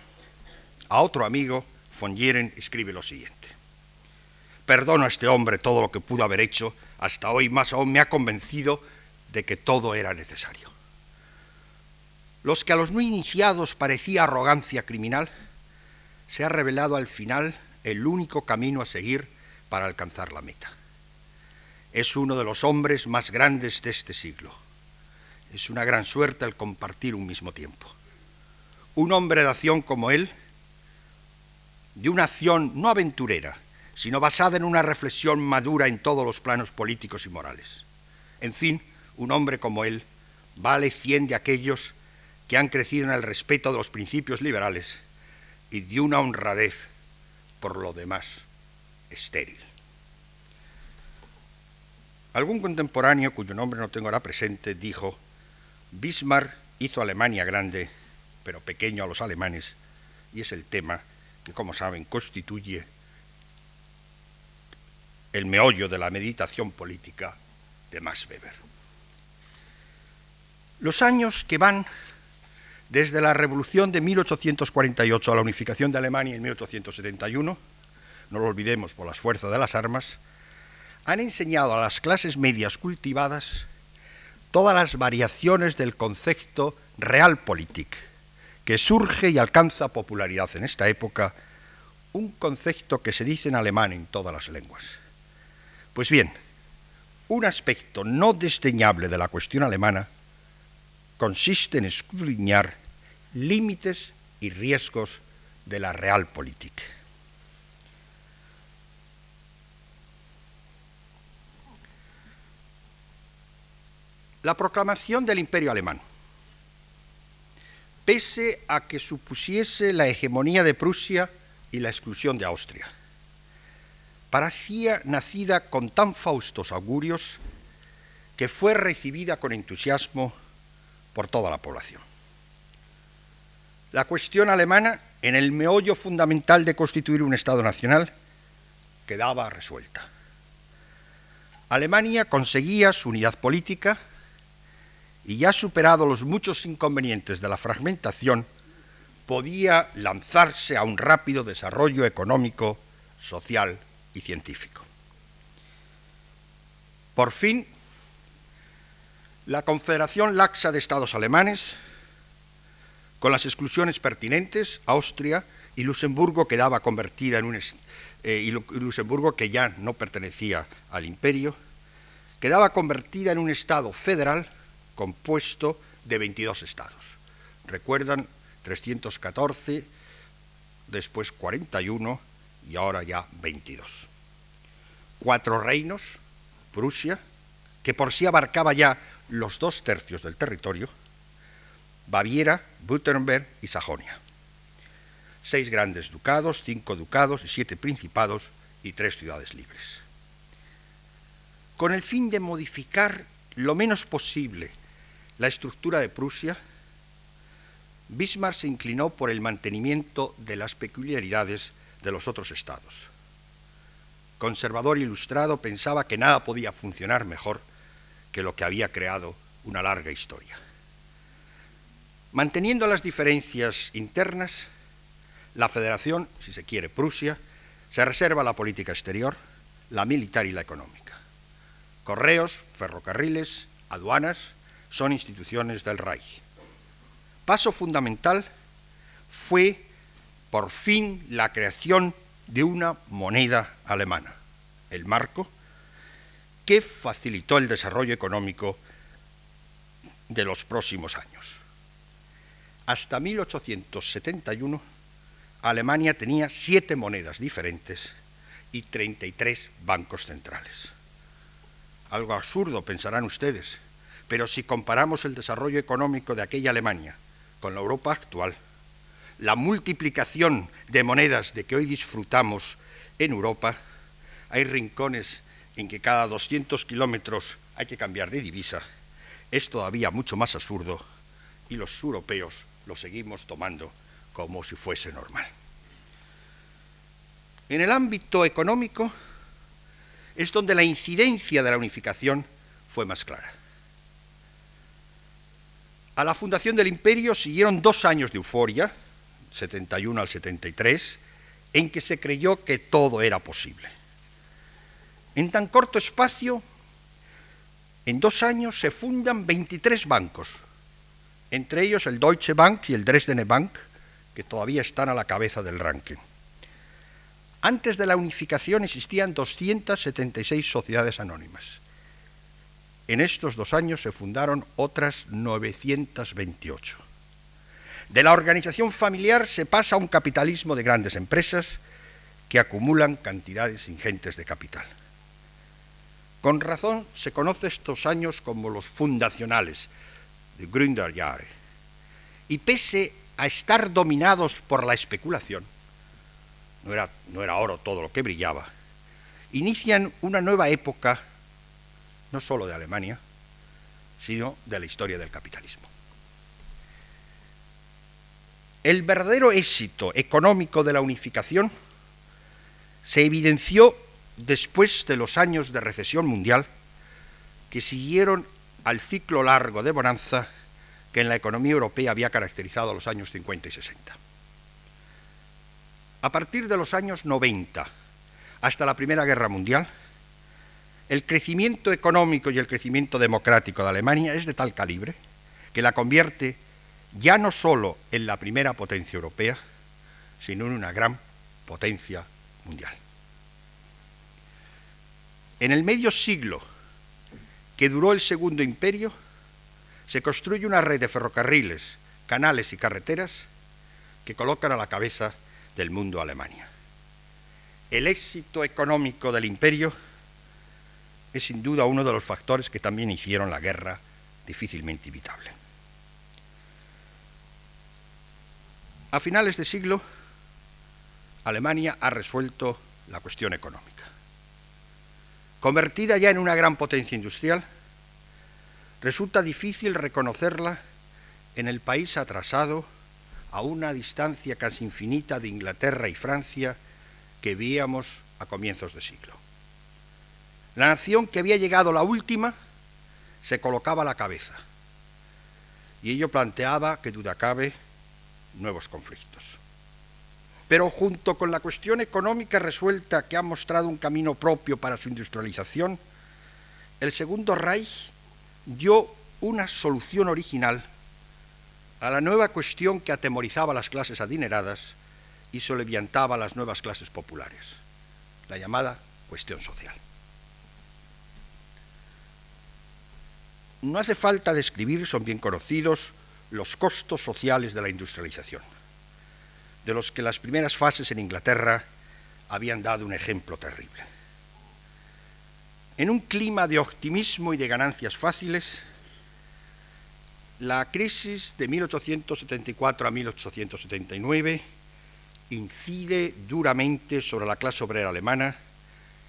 a otro amigo, von Jeren, escribe lo siguiente. Perdono a este hombre todo lo que pudo haber hecho, hasta hoy más aún me ha convencido de que todo era necesario. Los que a los no iniciados parecía arrogancia criminal, se ha revelado al final el único camino a seguir para alcanzar la meta. Es uno de los hombres más grandes de este siglo es una gran suerte el compartir un mismo tiempo. Un hombre de acción como él, de una acción no aventurera, sino basada en una reflexión madura en todos los planos políticos y morales. En fin, un hombre como él vale cien de aquellos que han crecido en el respeto de los principios liberales y de una honradez, por lo demás, estéril. Algún contemporáneo, cuyo nombre no tengo ahora presente, dijo, Bismarck hizo Alemania grande, pero pequeño a los alemanes, y es el tema que, como saben, constituye el meollo de la meditación política de Max Weber. Los años que van desde la revolución de 1848 a la unificación de Alemania en 1871, no lo olvidemos por las fuerzas de las armas, han enseñado a las clases medias cultivadas todas las variaciones del concepto realpolitik, que surge y alcanza popularidad en esta época, un concepto que se dice en alemán en todas las lenguas. Pues bien, un aspecto no desdeñable de la cuestión alemana consiste en escudriñar límites y riesgos de la realpolitik. La proclamación del imperio alemán, pese a que supusiese la hegemonía de Prusia y la exclusión de Austria, parecía nacida con tan faustos augurios que fue recibida con entusiasmo por toda la población. La cuestión alemana, en el meollo fundamental de constituir un Estado nacional, quedaba resuelta. Alemania conseguía su unidad política, y ya superado los muchos inconvenientes de la fragmentación, podía lanzarse a un rápido desarrollo económico, social científico. Por fin, la Confederación Laxa de Estados Alemanes, con las exclusiones pertinentes, Austria y Luxemburgo quedaba convertida en un eh, y Luxemburgo que ya no pertenecía al imperio, quedaba convertida en un estado federal compuesto de 22 estados. Recuerdan 314, después 41 y ahora ya 22. Cuatro reinos, Prusia, que por sí abarcaba ya los dos tercios del territorio, Baviera, Württemberg y Sajonia. Seis grandes ducados, cinco ducados y siete principados y tres ciudades libres. Con el fin de modificar lo menos posible la estructura de Prusia, Bismarck se inclinó por el mantenimiento de las peculiaridades de los otros estados. Conservador ilustrado pensaba que nada podía funcionar mejor que lo que había creado una larga historia. Manteniendo las diferencias internas, la federación, si se quiere Prusia, se reserva la política exterior, la militar y la económica. Correos, ferrocarriles, aduanas, son instituciones del Reich. Paso fundamental fue por fin la creación de una moneda alemana, el marco, que facilitó el desarrollo económico de los próximos años. Hasta 1871, Alemania tenía siete monedas diferentes y 33 bancos centrales. Algo absurdo, pensarán ustedes, pero si comparamos el desarrollo económico de aquella Alemania con la Europa actual, la multiplicación de monedas de que hoy disfrutamos en Europa, hay rincones en que cada 200 kilómetros hay que cambiar de divisa, es todavía mucho más absurdo y los europeos lo seguimos tomando como si fuese normal. En el ámbito económico es donde la incidencia de la unificación fue más clara. A la fundación del imperio siguieron dos años de euforia, 71 al 73, en que se creyó que todo era posible. En tan corto espacio, en dos años se fundan 23 bancos, entre ellos el Deutsche Bank y el Dresdner Bank, que todavía están a la cabeza del ranking. Antes de la unificación existían 276 sociedades anónimas. En estos dos años se fundaron otras 928. De la organización familiar se pasa a un capitalismo de grandes empresas que acumulan cantidades ingentes de capital. Con razón se conoce estos años como los fundacionales, de Gründerjahre. Y pese a estar dominados por la especulación, no era, no era oro todo lo que brillaba, inician una nueva época no solo de Alemania, sino de la historia del capitalismo. El verdadero éxito económico de la unificación se evidenció después de los años de recesión mundial que siguieron al ciclo largo de bonanza que en la economía europea había caracterizado los años 50 y 60. A partir de los años 90 hasta la Primera Guerra Mundial, el crecimiento económico y el crecimiento democrático de Alemania es de tal calibre que la convierte ya no solo en la primera potencia europea, sino en una gran potencia mundial. En el medio siglo que duró el Segundo Imperio, se construye una red de ferrocarriles, canales y carreteras que colocan a la cabeza del mundo Alemania. El éxito económico del imperio es sin duda uno de los factores que también hicieron la guerra difícilmente evitable. A finales de siglo, Alemania ha resuelto la cuestión económica. Convertida ya en una gran potencia industrial, resulta difícil reconocerla en el país atrasado a una distancia casi infinita de Inglaterra y Francia que veíamos a comienzos de siglo. La nación que había llegado la última se colocaba a la cabeza y ello planteaba, que duda cabe, nuevos conflictos. Pero junto con la cuestión económica resuelta que ha mostrado un camino propio para su industrialización, el Segundo Reich dio una solución original a la nueva cuestión que atemorizaba a las clases adineradas y soleviantaba a las nuevas clases populares, la llamada cuestión social. No hace falta describir, son bien conocidos, los costos sociales de la industrialización, de los que las primeras fases en Inglaterra habían dado un ejemplo terrible. En un clima de optimismo y de ganancias fáciles, la crisis de 1874 a 1879 incide duramente sobre la clase obrera alemana,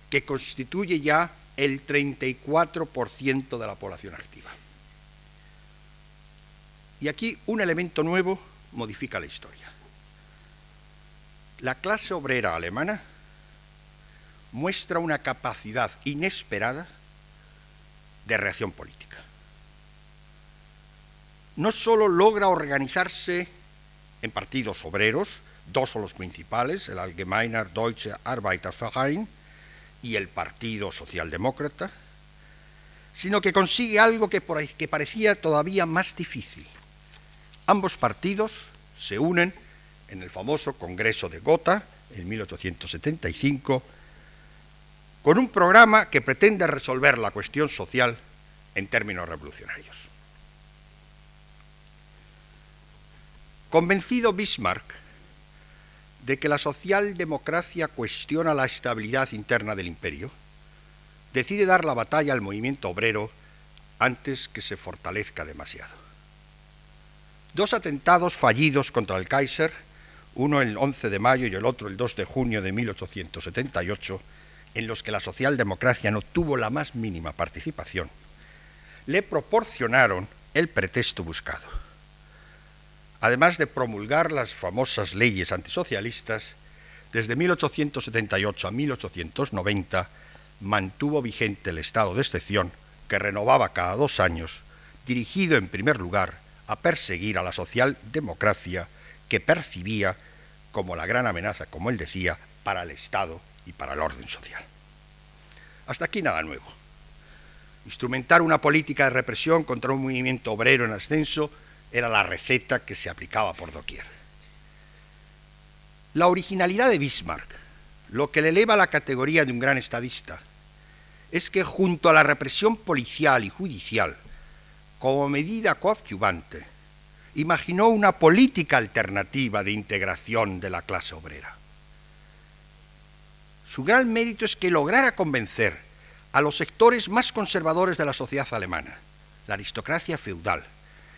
que constituye ya el 34% de la población activa. Y aquí un elemento nuevo modifica la historia. La clase obrera alemana muestra una capacidad inesperada de reacción política. No solo logra organizarse en partidos obreros, dos son los principales, el Allgemeiner Deutsche Arbeiterverein y el Partido Socialdemócrata, sino que consigue algo que, que parecía todavía más difícil. Ambos partidos se unen en el famoso Congreso de Gotha en 1875 con un programa que pretende resolver la cuestión social en términos revolucionarios. Convencido Bismarck de que la socialdemocracia cuestiona la estabilidad interna del imperio, decide dar la batalla al movimiento obrero antes que se fortalezca demasiado. Dos atentados fallidos contra el Kaiser, uno el 11 de mayo y el otro el 2 de junio de 1878, en los que la socialdemocracia no tuvo la más mínima participación, le proporcionaron el pretexto buscado. Además de promulgar las famosas leyes antisocialistas, desde 1878 a 1890 mantuvo vigente el estado de excepción que renovaba cada dos años, dirigido en primer lugar a perseguir a la socialdemocracia que percibía como la gran amenaza, como él decía, para el Estado y para el orden social. Hasta aquí nada nuevo. Instrumentar una política de represión contra un movimiento obrero en ascenso era la receta que se aplicaba por doquier. La originalidad de Bismarck, lo que le eleva a la categoría de un gran estadista, es que junto a la represión policial y judicial, como medida coadyuvante, imaginó una política alternativa de integración de la clase obrera. Su gran mérito es que lograra convencer a los sectores más conservadores de la sociedad alemana, la aristocracia feudal,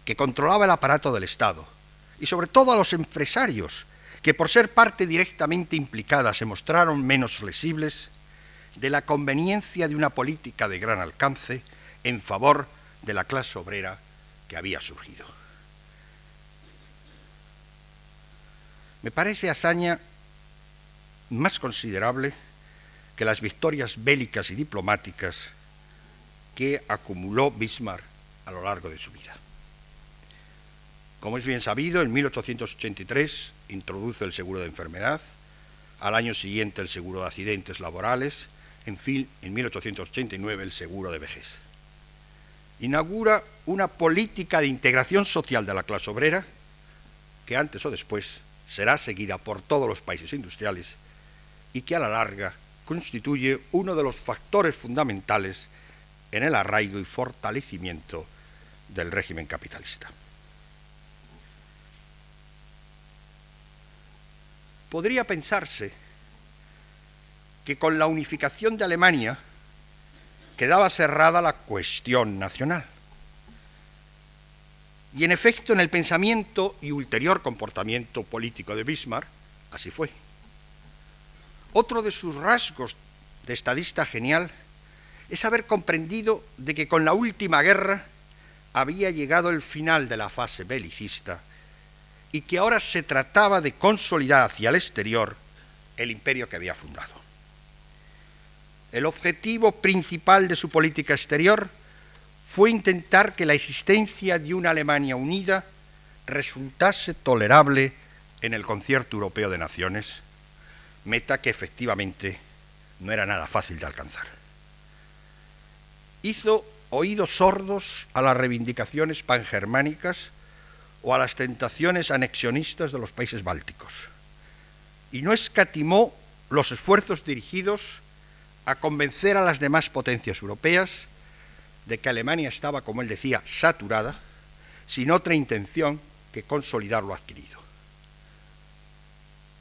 que controlaba el aparato del Estado, y sobre todo a los empresarios, que por ser parte directamente implicada se mostraron menos flexibles, de la conveniencia de una política de gran alcance en favor de la clase obrera que había surgido. Me parece hazaña más considerable que las victorias bélicas y diplomáticas que acumuló Bismarck a lo largo de su vida. Como es bien sabido, en 1883 introduce el seguro de enfermedad, al año siguiente el seguro de accidentes laborales, en fin, en 1889 el seguro de vejez. Inaugura una política de integración social de la clase obrera que antes o después será seguida por todos los países industriales y que a la larga constituye uno de los factores fundamentales en el arraigo y fortalecimiento del régimen capitalista. Podría pensarse que con la unificación de Alemania quedaba cerrada la cuestión nacional. Y en efecto, en el pensamiento y ulterior comportamiento político de Bismarck, así fue. Otro de sus rasgos de estadista genial es haber comprendido de que con la última guerra había llegado el final de la fase belicista y que ahora se trataba de consolidar hacia el exterior el imperio que había fundado. El objetivo principal de su política exterior fue intentar que la existencia de una Alemania unida resultase tolerable en el concierto europeo de naciones, meta que efectivamente no era nada fácil de alcanzar. Hizo oídos sordos a las reivindicaciones pangermánicas o a las tentaciones anexionistas de los países bálticos y no escatimó los esfuerzos dirigidos a convencer a las demás potencias europeas de que Alemania estaba, como él decía, saturada, sin otra intención que consolidar lo adquirido.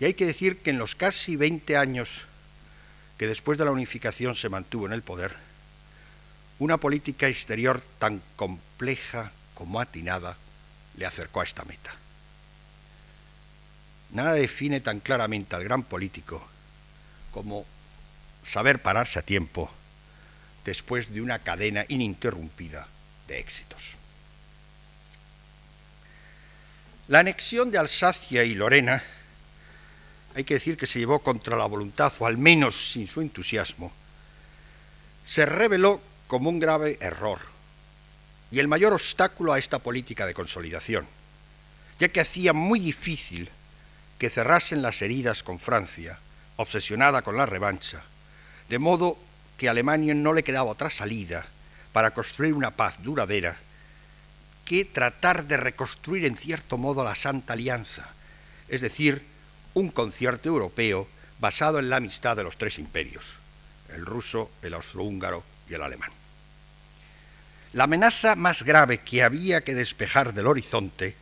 Y hay que decir que en los casi 20 años que después de la unificación se mantuvo en el poder, una política exterior tan compleja como atinada le acercó a esta meta. Nada define tan claramente al gran político como saber pararse a tiempo después de una cadena ininterrumpida de éxitos. La anexión de Alsacia y Lorena, hay que decir que se llevó contra la voluntad, o al menos sin su entusiasmo, se reveló como un grave error y el mayor obstáculo a esta política de consolidación, ya que hacía muy difícil que cerrasen las heridas con Francia, obsesionada con la revancha, de modo que a Alemania no le quedaba otra salida para construir una paz duradera que tratar de reconstruir en cierto modo la Santa Alianza, es decir, un concierto europeo basado en la amistad de los tres imperios, el ruso, el austrohúngaro y el alemán. La amenaza más grave que había que despejar del horizonte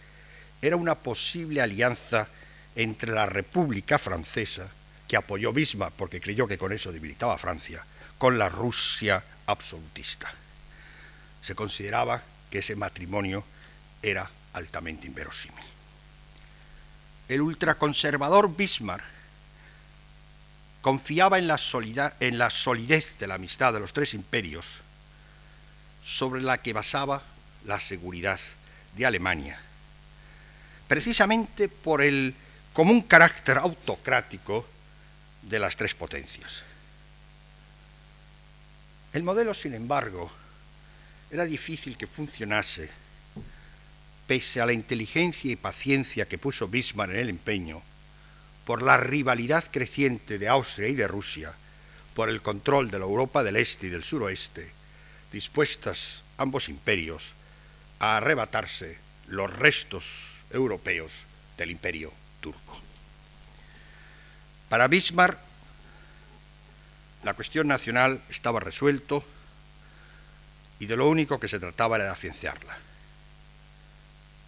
era una posible alianza entre la República Francesa que apoyó Bismarck porque creyó que con eso debilitaba a Francia, con la Rusia absolutista. Se consideraba que ese matrimonio era altamente inverosímil. El ultraconservador Bismarck confiaba en la, en la solidez de la amistad de los tres imperios sobre la que basaba la seguridad de Alemania, precisamente por el común carácter autocrático de las tres potencias. El modelo, sin embargo, era difícil que funcionase, pese a la inteligencia y paciencia que puso Bismarck en el empeño, por la rivalidad creciente de Austria y de Rusia, por el control de la Europa del Este y del Suroeste, dispuestas ambos imperios a arrebatarse los restos europeos del imperio turco. Para Bismarck, la cuestión nacional estaba resuelto y de lo único que se trataba era de afianzarla.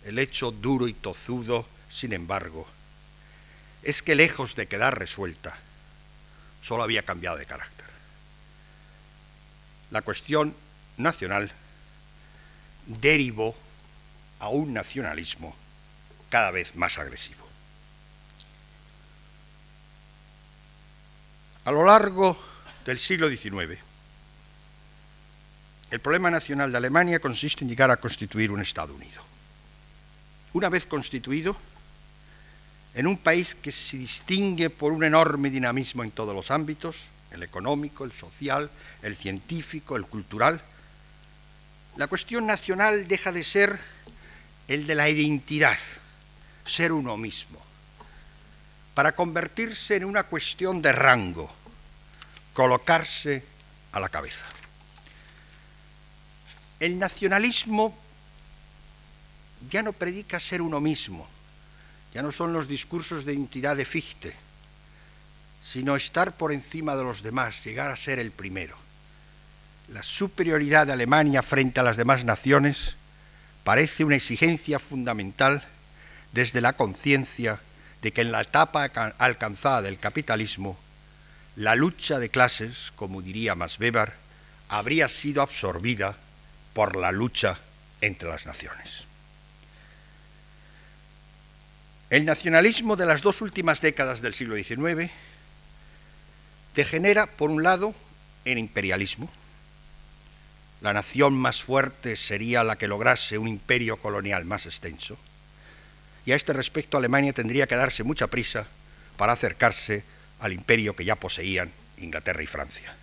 El hecho duro y tozudo, sin embargo, es que lejos de quedar resuelta, solo había cambiado de carácter. La cuestión nacional derivó a un nacionalismo cada vez más agresivo. A lo largo del siglo XIX, el problema nacional de Alemania consiste en llegar a constituir un Estado unido. Una vez constituido, en un país que se distingue por un enorme dinamismo en todos los ámbitos, el económico, el social, el científico, el cultural, la cuestión nacional deja de ser el de la identidad, ser uno mismo, para convertirse en una cuestión de rango, colocarse a la cabeza. El nacionalismo ya no predica ser uno mismo, ya no son los discursos de identidad de Fichte, sino estar por encima de los demás, llegar a ser el primero. La superioridad de Alemania frente a las demás naciones parece una exigencia fundamental desde la conciencia de que en la etapa alcanzada del capitalismo, la lucha de clases, como diría Max Weber, habría sido absorbida por la lucha entre las naciones. El nacionalismo de las dos últimas décadas del siglo XIX degenera, por un lado, en imperialismo, la nación más fuerte sería la que lograse un imperio colonial más extenso. Y a este respecto Alemania tendría que darse mucha prisa para acercarse al imperio que ya poseían Inglaterra y Francia.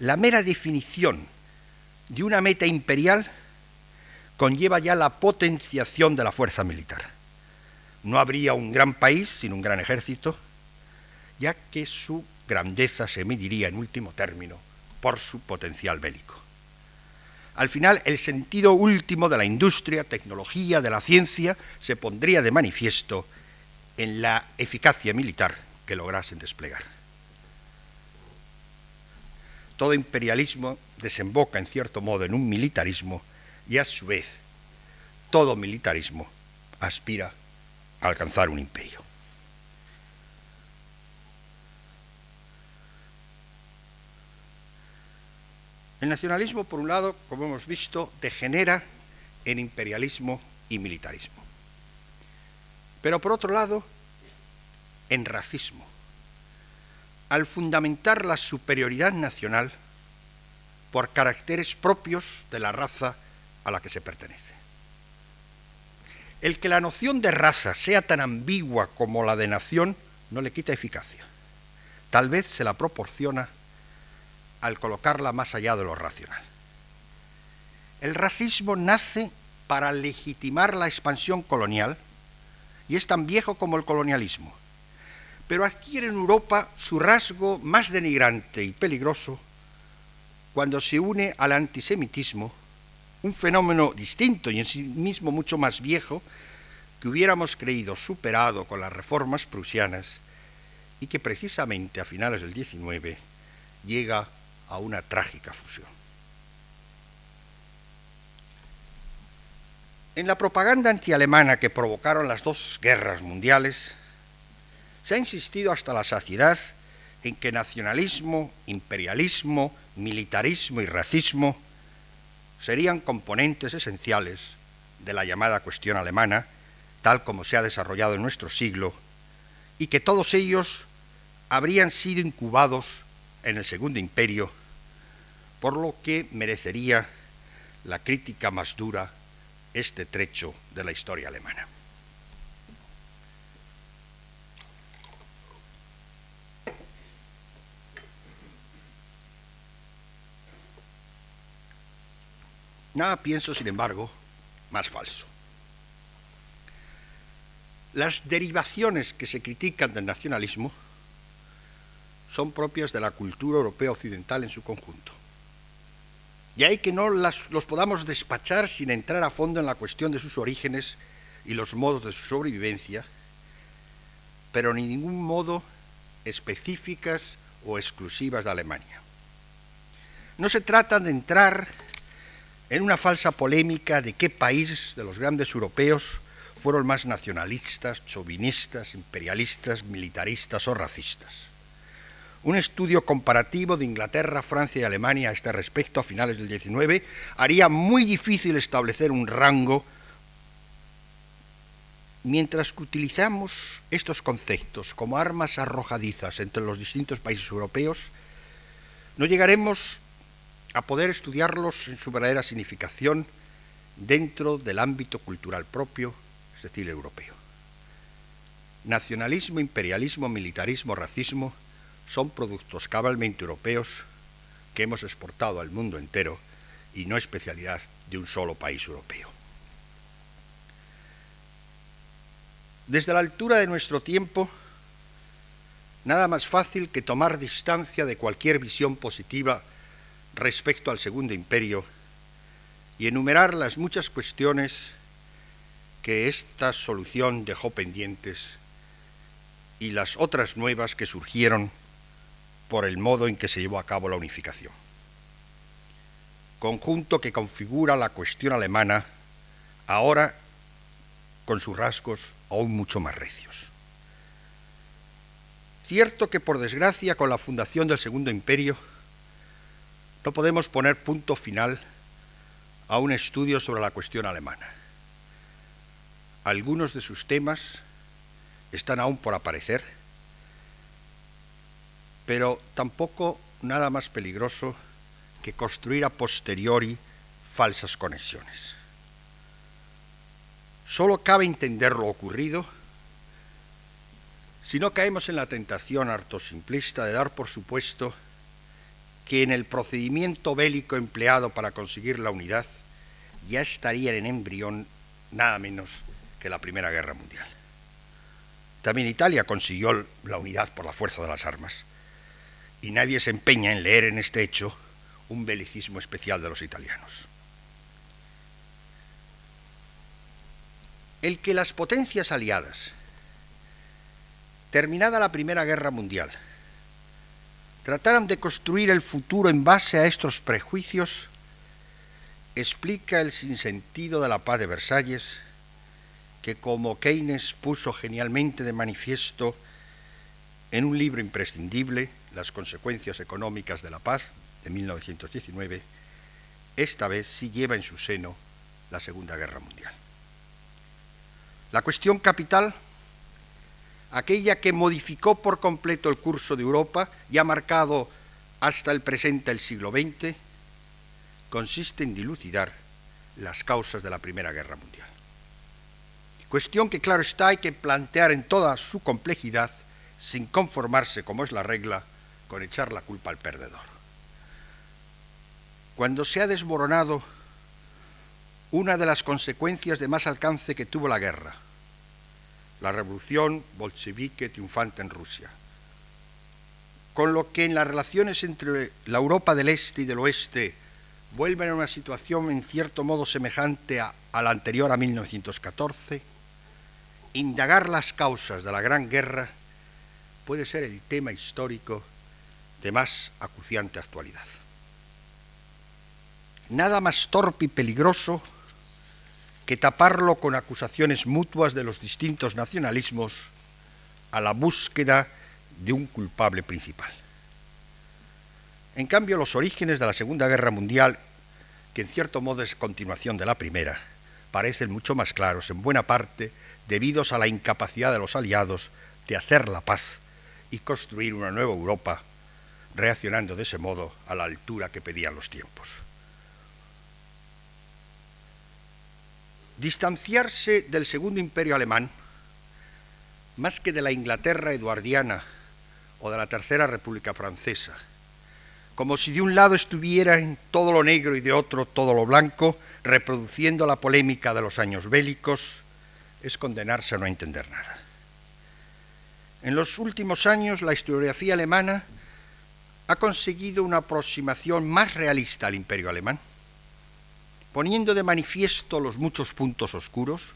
La mera definición de una meta imperial conlleva ya la potenciación de la fuerza militar. No habría un gran país sin un gran ejército, ya que su grandeza se mediría en último término por su potencial bélico al final el sentido último de la industria, tecnología, de la ciencia, se pondría de manifiesto en la eficacia militar que lograsen desplegar. Todo imperialismo desemboca en cierto modo en un militarismo y a su vez todo militarismo aspira a alcanzar un imperio. El nacionalismo, por un lado, como hemos visto, degenera en imperialismo y militarismo. Pero por otro lado, en racismo. Al fundamentar la superioridad nacional por caracteres propios de la raza a la que se pertenece. El que la noción de raza sea tan ambigua como la de nación no le quita eficacia. Tal vez se la proporciona al colocarla más allá de lo racional. El racismo nace para legitimar la expansión colonial y es tan viejo como el colonialismo, pero adquiere en Europa su rasgo más denigrante y peligroso cuando se une al antisemitismo, un fenómeno distinto y en sí mismo mucho más viejo que hubiéramos creído superado con las reformas prusianas y que precisamente a finales del XIX llega a una trágica fusión. En la propaganda antialemana que provocaron las dos guerras mundiales, se ha insistido hasta la saciedad en que nacionalismo, imperialismo, militarismo y racismo serían componentes esenciales de la llamada cuestión alemana, tal como se ha desarrollado en nuestro siglo, y que todos ellos habrían sido incubados en el Segundo Imperio, por lo que merecería la crítica más dura este trecho de la historia alemana. Nada pienso, sin embargo, más falso. Las derivaciones que se critican del nacionalismo son propias de la cultura europea occidental en su conjunto. Y hay que no los podamos despachar sin entrar a fondo en la cuestión de sus orígenes y los modos de su sobrevivencia, pero ni ningún modo específicas o exclusivas de Alemania. No se trata de entrar en una falsa polémica de qué país de los grandes europeos fueron más nacionalistas, chauvinistas, imperialistas, militaristas o racistas. Un estudio comparativo de Inglaterra, Francia y Alemania a este respecto a finales del XIX haría muy difícil establecer un rango mientras que utilizamos estos conceptos como armas arrojadizas entre los distintos países europeos, no llegaremos a poder estudiarlos en su verdadera significación dentro del ámbito cultural propio, es decir, europeo. Nacionalismo, imperialismo, militarismo, racismo son productos cabalmente europeos que hemos exportado al mundo entero y no especialidad de un solo país europeo. Desde la altura de nuestro tiempo, nada más fácil que tomar distancia de cualquier visión positiva respecto al Segundo Imperio y enumerar las muchas cuestiones que esta solución dejó pendientes y las otras nuevas que surgieron por el modo en que se llevó a cabo la unificación. Conjunto que configura la cuestión alemana ahora con sus rasgos aún mucho más recios. Cierto que por desgracia con la fundación del Segundo Imperio no podemos poner punto final a un estudio sobre la cuestión alemana. Algunos de sus temas están aún por aparecer, pero tampoco nada más peligroso que construir a posteriori falsas conexiones. Solo cabe entender lo ocurrido si no caemos en la tentación harto simplista de dar por supuesto que en el procedimiento bélico empleado para conseguir la unidad ya estarían en embrión nada menos que la Primera Guerra Mundial. También Italia consiguió la unidad por la fuerza de las armas, y nadie se empeña en leer en este hecho un belicismo especial de los italianos. El que las potencias aliadas, terminada la Primera Guerra Mundial, trataran de construir el futuro en base a estos prejuicios, explica el sinsentido de la paz de Versalles, que como Keynes puso genialmente de manifiesto en un libro imprescindible, Las consecuencias económicas de la paz, de 1919, esta vez sí lleva en su seno la Segunda Guerra Mundial. La cuestión capital aquella que modificó por completo el curso de Europa y ha marcado hasta el presente el siglo XX, consiste en dilucidar las causas de la Primera Guerra Mundial. Cuestión que, claro está, hay que plantear en toda su complejidad, sin conformarse, como es la regla, con echar la culpa al perdedor. Cuando se ha desmoronado una de las consecuencias de más alcance que tuvo la guerra, la revolución bolchevique triunfante en Rusia. Con lo que en las relaciones entre la Europa del Este y del Oeste vuelven a una situación en cierto modo semejante a, la anterior a 1914, indagar las causas de la Gran Guerra puede ser el tema histórico de más acuciante actualidad. Nada más torpe y peligroso que taparlo con acusaciones mutuas de los distintos nacionalismos a la búsqueda de un culpable principal. En cambio, los orígenes de la Segunda Guerra Mundial, que en cierto modo es continuación de la Primera, parecen mucho más claros, en buena parte debidos a la incapacidad de los aliados de hacer la paz y construir una nueva Europa, reaccionando de ese modo a la altura que pedían los tiempos. Distanciarse del segundo imperio alemán, más que de la Inglaterra eduardiana o de la Tercera República Francesa, como si de un lado estuviera en todo lo negro y de otro todo lo blanco, reproduciendo la polémica de los años bélicos, es condenarse a no entender nada. En los últimos años la historiografía alemana ha conseguido una aproximación más realista al imperio alemán poniendo de manifiesto los muchos puntos oscuros,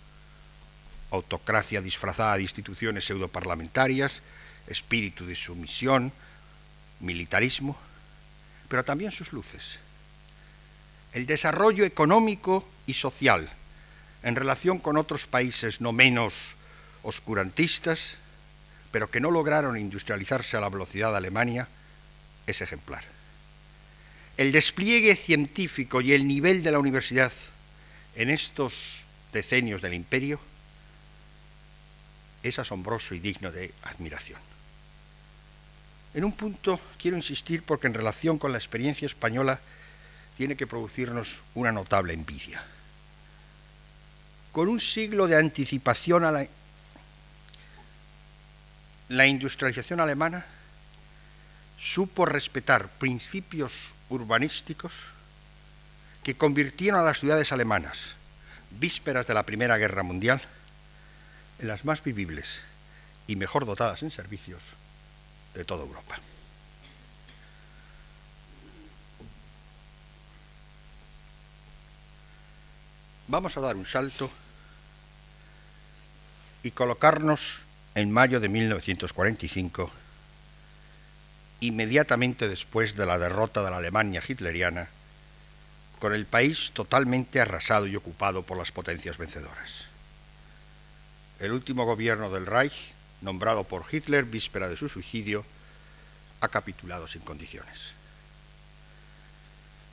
autocracia disfrazada de instituciones pseudoparlamentarias, espíritu de sumisión, militarismo, pero también sus luces. El desarrollo económico y social en relación con otros países no menos oscurantistas, pero que no lograron industrializarse a la velocidad de Alemania, es ejemplar el despliegue científico y el nivel de la universidad en estos decenios del imperio es asombroso y digno de admiración. En un punto quiero insistir porque en relación con la experiencia española tiene que producirnos una notable envidia. Con un siglo de anticipación a la, industrialización alemana, supo respetar principios urbanísticos que convirtieron a las ciudades alemanas, vísperas de la Primera Guerra Mundial, en las más vivibles y mejor dotadas en servicios de toda Europa. Vamos a dar un salto y colocarnos en mayo de 1945, inmediatamente después de la derrota de la Alemania hitleriana, con el país totalmente arrasado y ocupado por las potencias vencedoras. El último gobierno del Reich, nombrado por Hitler víspera de su suicidio, ha capitulado sin condiciones.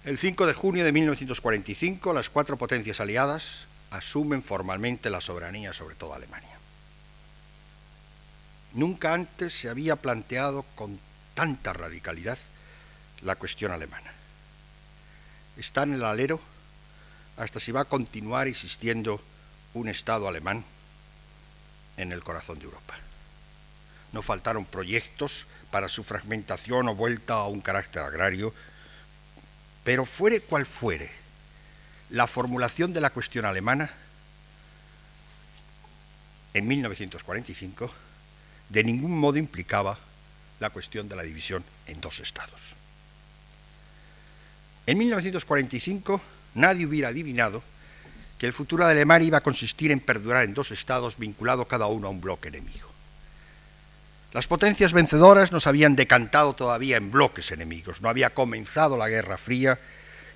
El 5 de junio de 1945, las cuatro potencias aliadas asumen formalmente la soberanía sobre toda Alemania. Nunca antes se había planteado con tanta radicalidad la cuestión alemana. Está en el alero hasta si va a continuar existiendo un Estado alemán en el corazón de Europa. No faltaron proyectos para su fragmentación o vuelta a un carácter agrario, pero fuere cual fuere la formulación de la cuestión alemana en 1945, de ningún modo implicaba la cuestión de la división en dos estados. En 1945 nadie hubiera adivinado que el futuro de Alemania iba a consistir en perdurar en dos estados vinculados cada uno a un bloque enemigo. Las potencias vencedoras nos habían decantado todavía en bloques enemigos, no había comenzado la Guerra Fría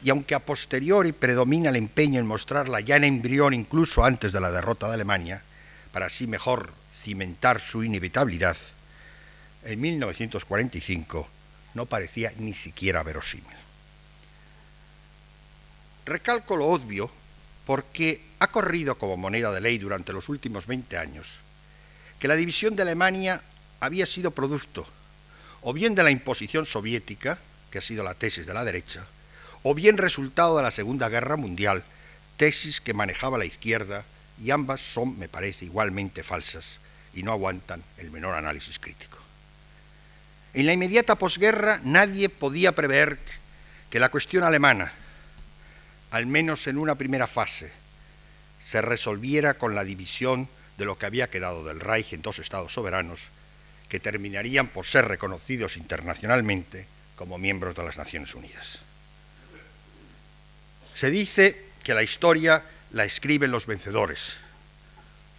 y aunque a posteriori predomina el empeño en mostrarla ya en embrión incluso antes de la derrota de Alemania, para así mejor cimentar su inevitabilidad, en 1945 no parecía ni siquiera verosímil. Recalco lo obvio porque ha corrido como moneda de ley durante los últimos 20 años que la división de Alemania había sido producto o bien de la imposición soviética, que ha sido la tesis de la derecha, o bien resultado de la Segunda Guerra Mundial, tesis que manejaba la izquierda y ambas son, me parece, igualmente falsas y no aguantan el menor análisis crítico. En la inmediata posguerra nadie podía prever que la cuestión alemana, al menos en una primera fase, se resolviera con la división de lo que había quedado del Reich en dos estados soberanos que terminarían por ser reconocidos internacionalmente como miembros de las Naciones Unidas. Se dice que la historia la escriben los vencedores,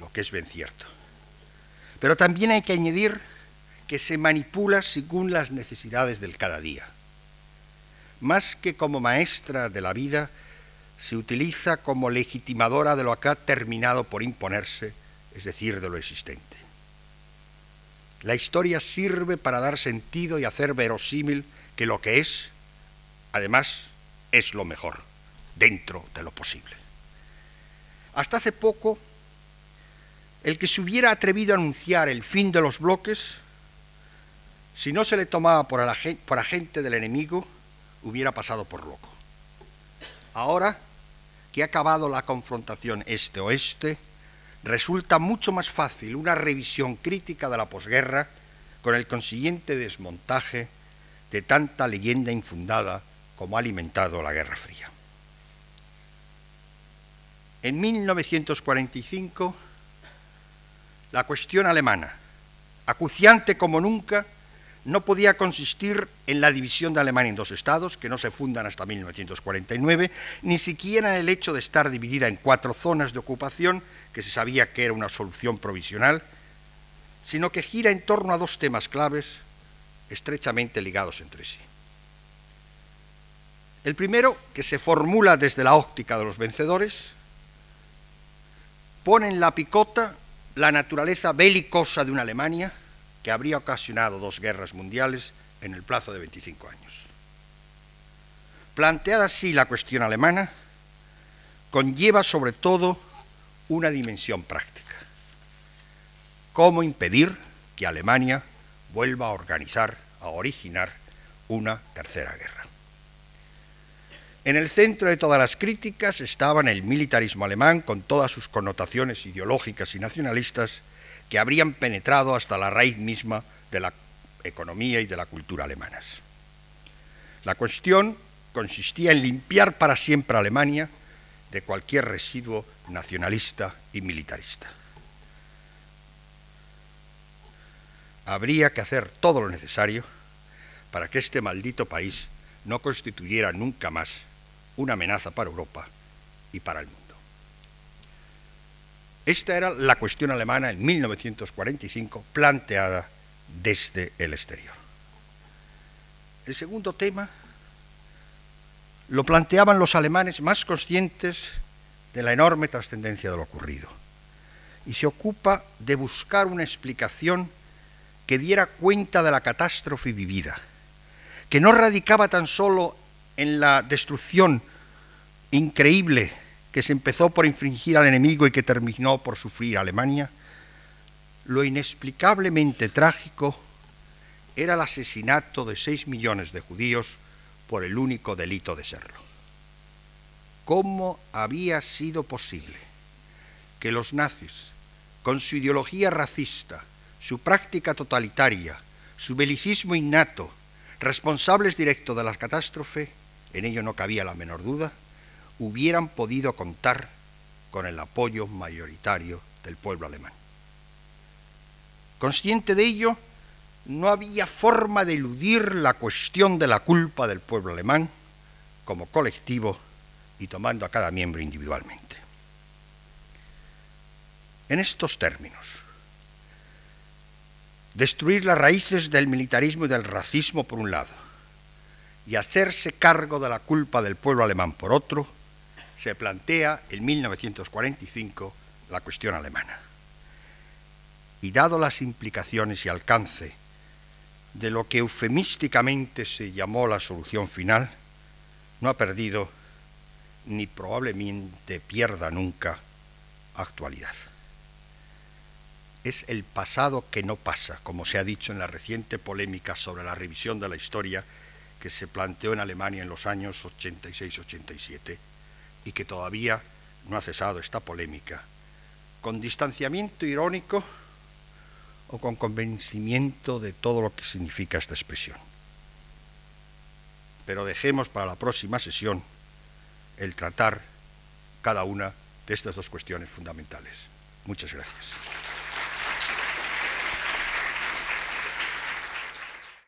lo que es bien cierto. Pero también hay que añadir que se manipula según las necesidades del cada día. Más que como maestra de la vida, se utiliza como legitimadora de lo que ha terminado por imponerse, es decir, de lo existente. La historia sirve para dar sentido y hacer verosímil que lo que es, además, es lo mejor, dentro de lo posible. Hasta hace poco, el que se hubiera atrevido a anunciar el fin de los bloques, si no se le tomaba por, agente del enemigo, hubiera pasado por loco. Ahora que ha acabado la confrontación este-oeste, resulta mucho más fácil una revisión crítica de la posguerra con el consiguiente desmontaje de tanta leyenda infundada como ha alimentado la Guerra Fría. En 1945, la cuestión alemana, acuciante como nunca, no podía consistir en la división de Alemania en dos estados, que no se fundan hasta 1949, ni siquiera en el hecho de estar dividida en cuatro zonas de ocupación, que se sabía que era una solución provisional, sino que gira en torno a dos temas claves estrechamente ligados entre sí. El primero, que se formula desde la óptica de los vencedores, pone en la picota la naturaleza belicosa de una Alemania que habría ocasionado dos guerras mundiales en el plazo de 25 años. Planteada así la cuestión alemana, conlleva sobre todo una dimensión práctica. ¿Cómo impedir que Alemania vuelva a organizar, a originar una tercera guerra? En el centro de todas las críticas estaban el militarismo alemán con todas sus connotaciones ideológicas y nacionalistas que habrían penetrado hasta la raíz misma de la economía y de la cultura alemanas. La cuestión consistía en limpiar para siempre a Alemania de cualquier residuo nacionalista y militarista. habría que hacer todo lo necesario para que este maldito país no constituyera nunca más una amenaza para Europa y para el mundo. Esta era la cuestión alemana en 1945 planteada desde el exterior. El segundo tema lo planteaban los alemanes más conscientes de la enorme trascendencia de lo ocurrido y se ocupa de buscar una explicación que diera cuenta de la catástrofe vivida, que no radicaba tan solo en la destrucción increíble que se empezó por infringir al enemigo y que terminó por sufrir Alemania, lo inexplicablemente trágico era el asesinato de seis millones de judíos por el único delito de serlo. ¿Cómo había sido posible que los nazis, con su ideología racista, su práctica totalitaria, su belicismo innato, responsables directos de la catástrofe, en ello no cabía la menor duda, hubieran podido contar con el apoyo mayoritario del pueblo alemán. Consciente de ello, no había forma de eludir la cuestión de la culpa del pueblo alemán como colectivo y tomando a cada miembro individualmente. En estos términos, destruir las raíces del militarismo y del racismo por un lado, y hacerse cargo de la culpa del pueblo alemán por otro, se plantea en 1945 la cuestión alemana. Y dado las implicaciones y alcance de lo que eufemísticamente se llamó la solución final, no ha perdido ni probablemente pierda nunca actualidad. Es el pasado que no pasa, como se ha dicho en la reciente polémica sobre la revisión de la historia que se planteó en Alemania en los años 86-87 y que todavía no ha cesado esta polémica, con distanciamiento irónico o con convencimiento de todo lo que significa esta expresión. Pero dejemos para la próxima sesión el tratar cada una de estas dos cuestiones fundamentales. Muchas gracias.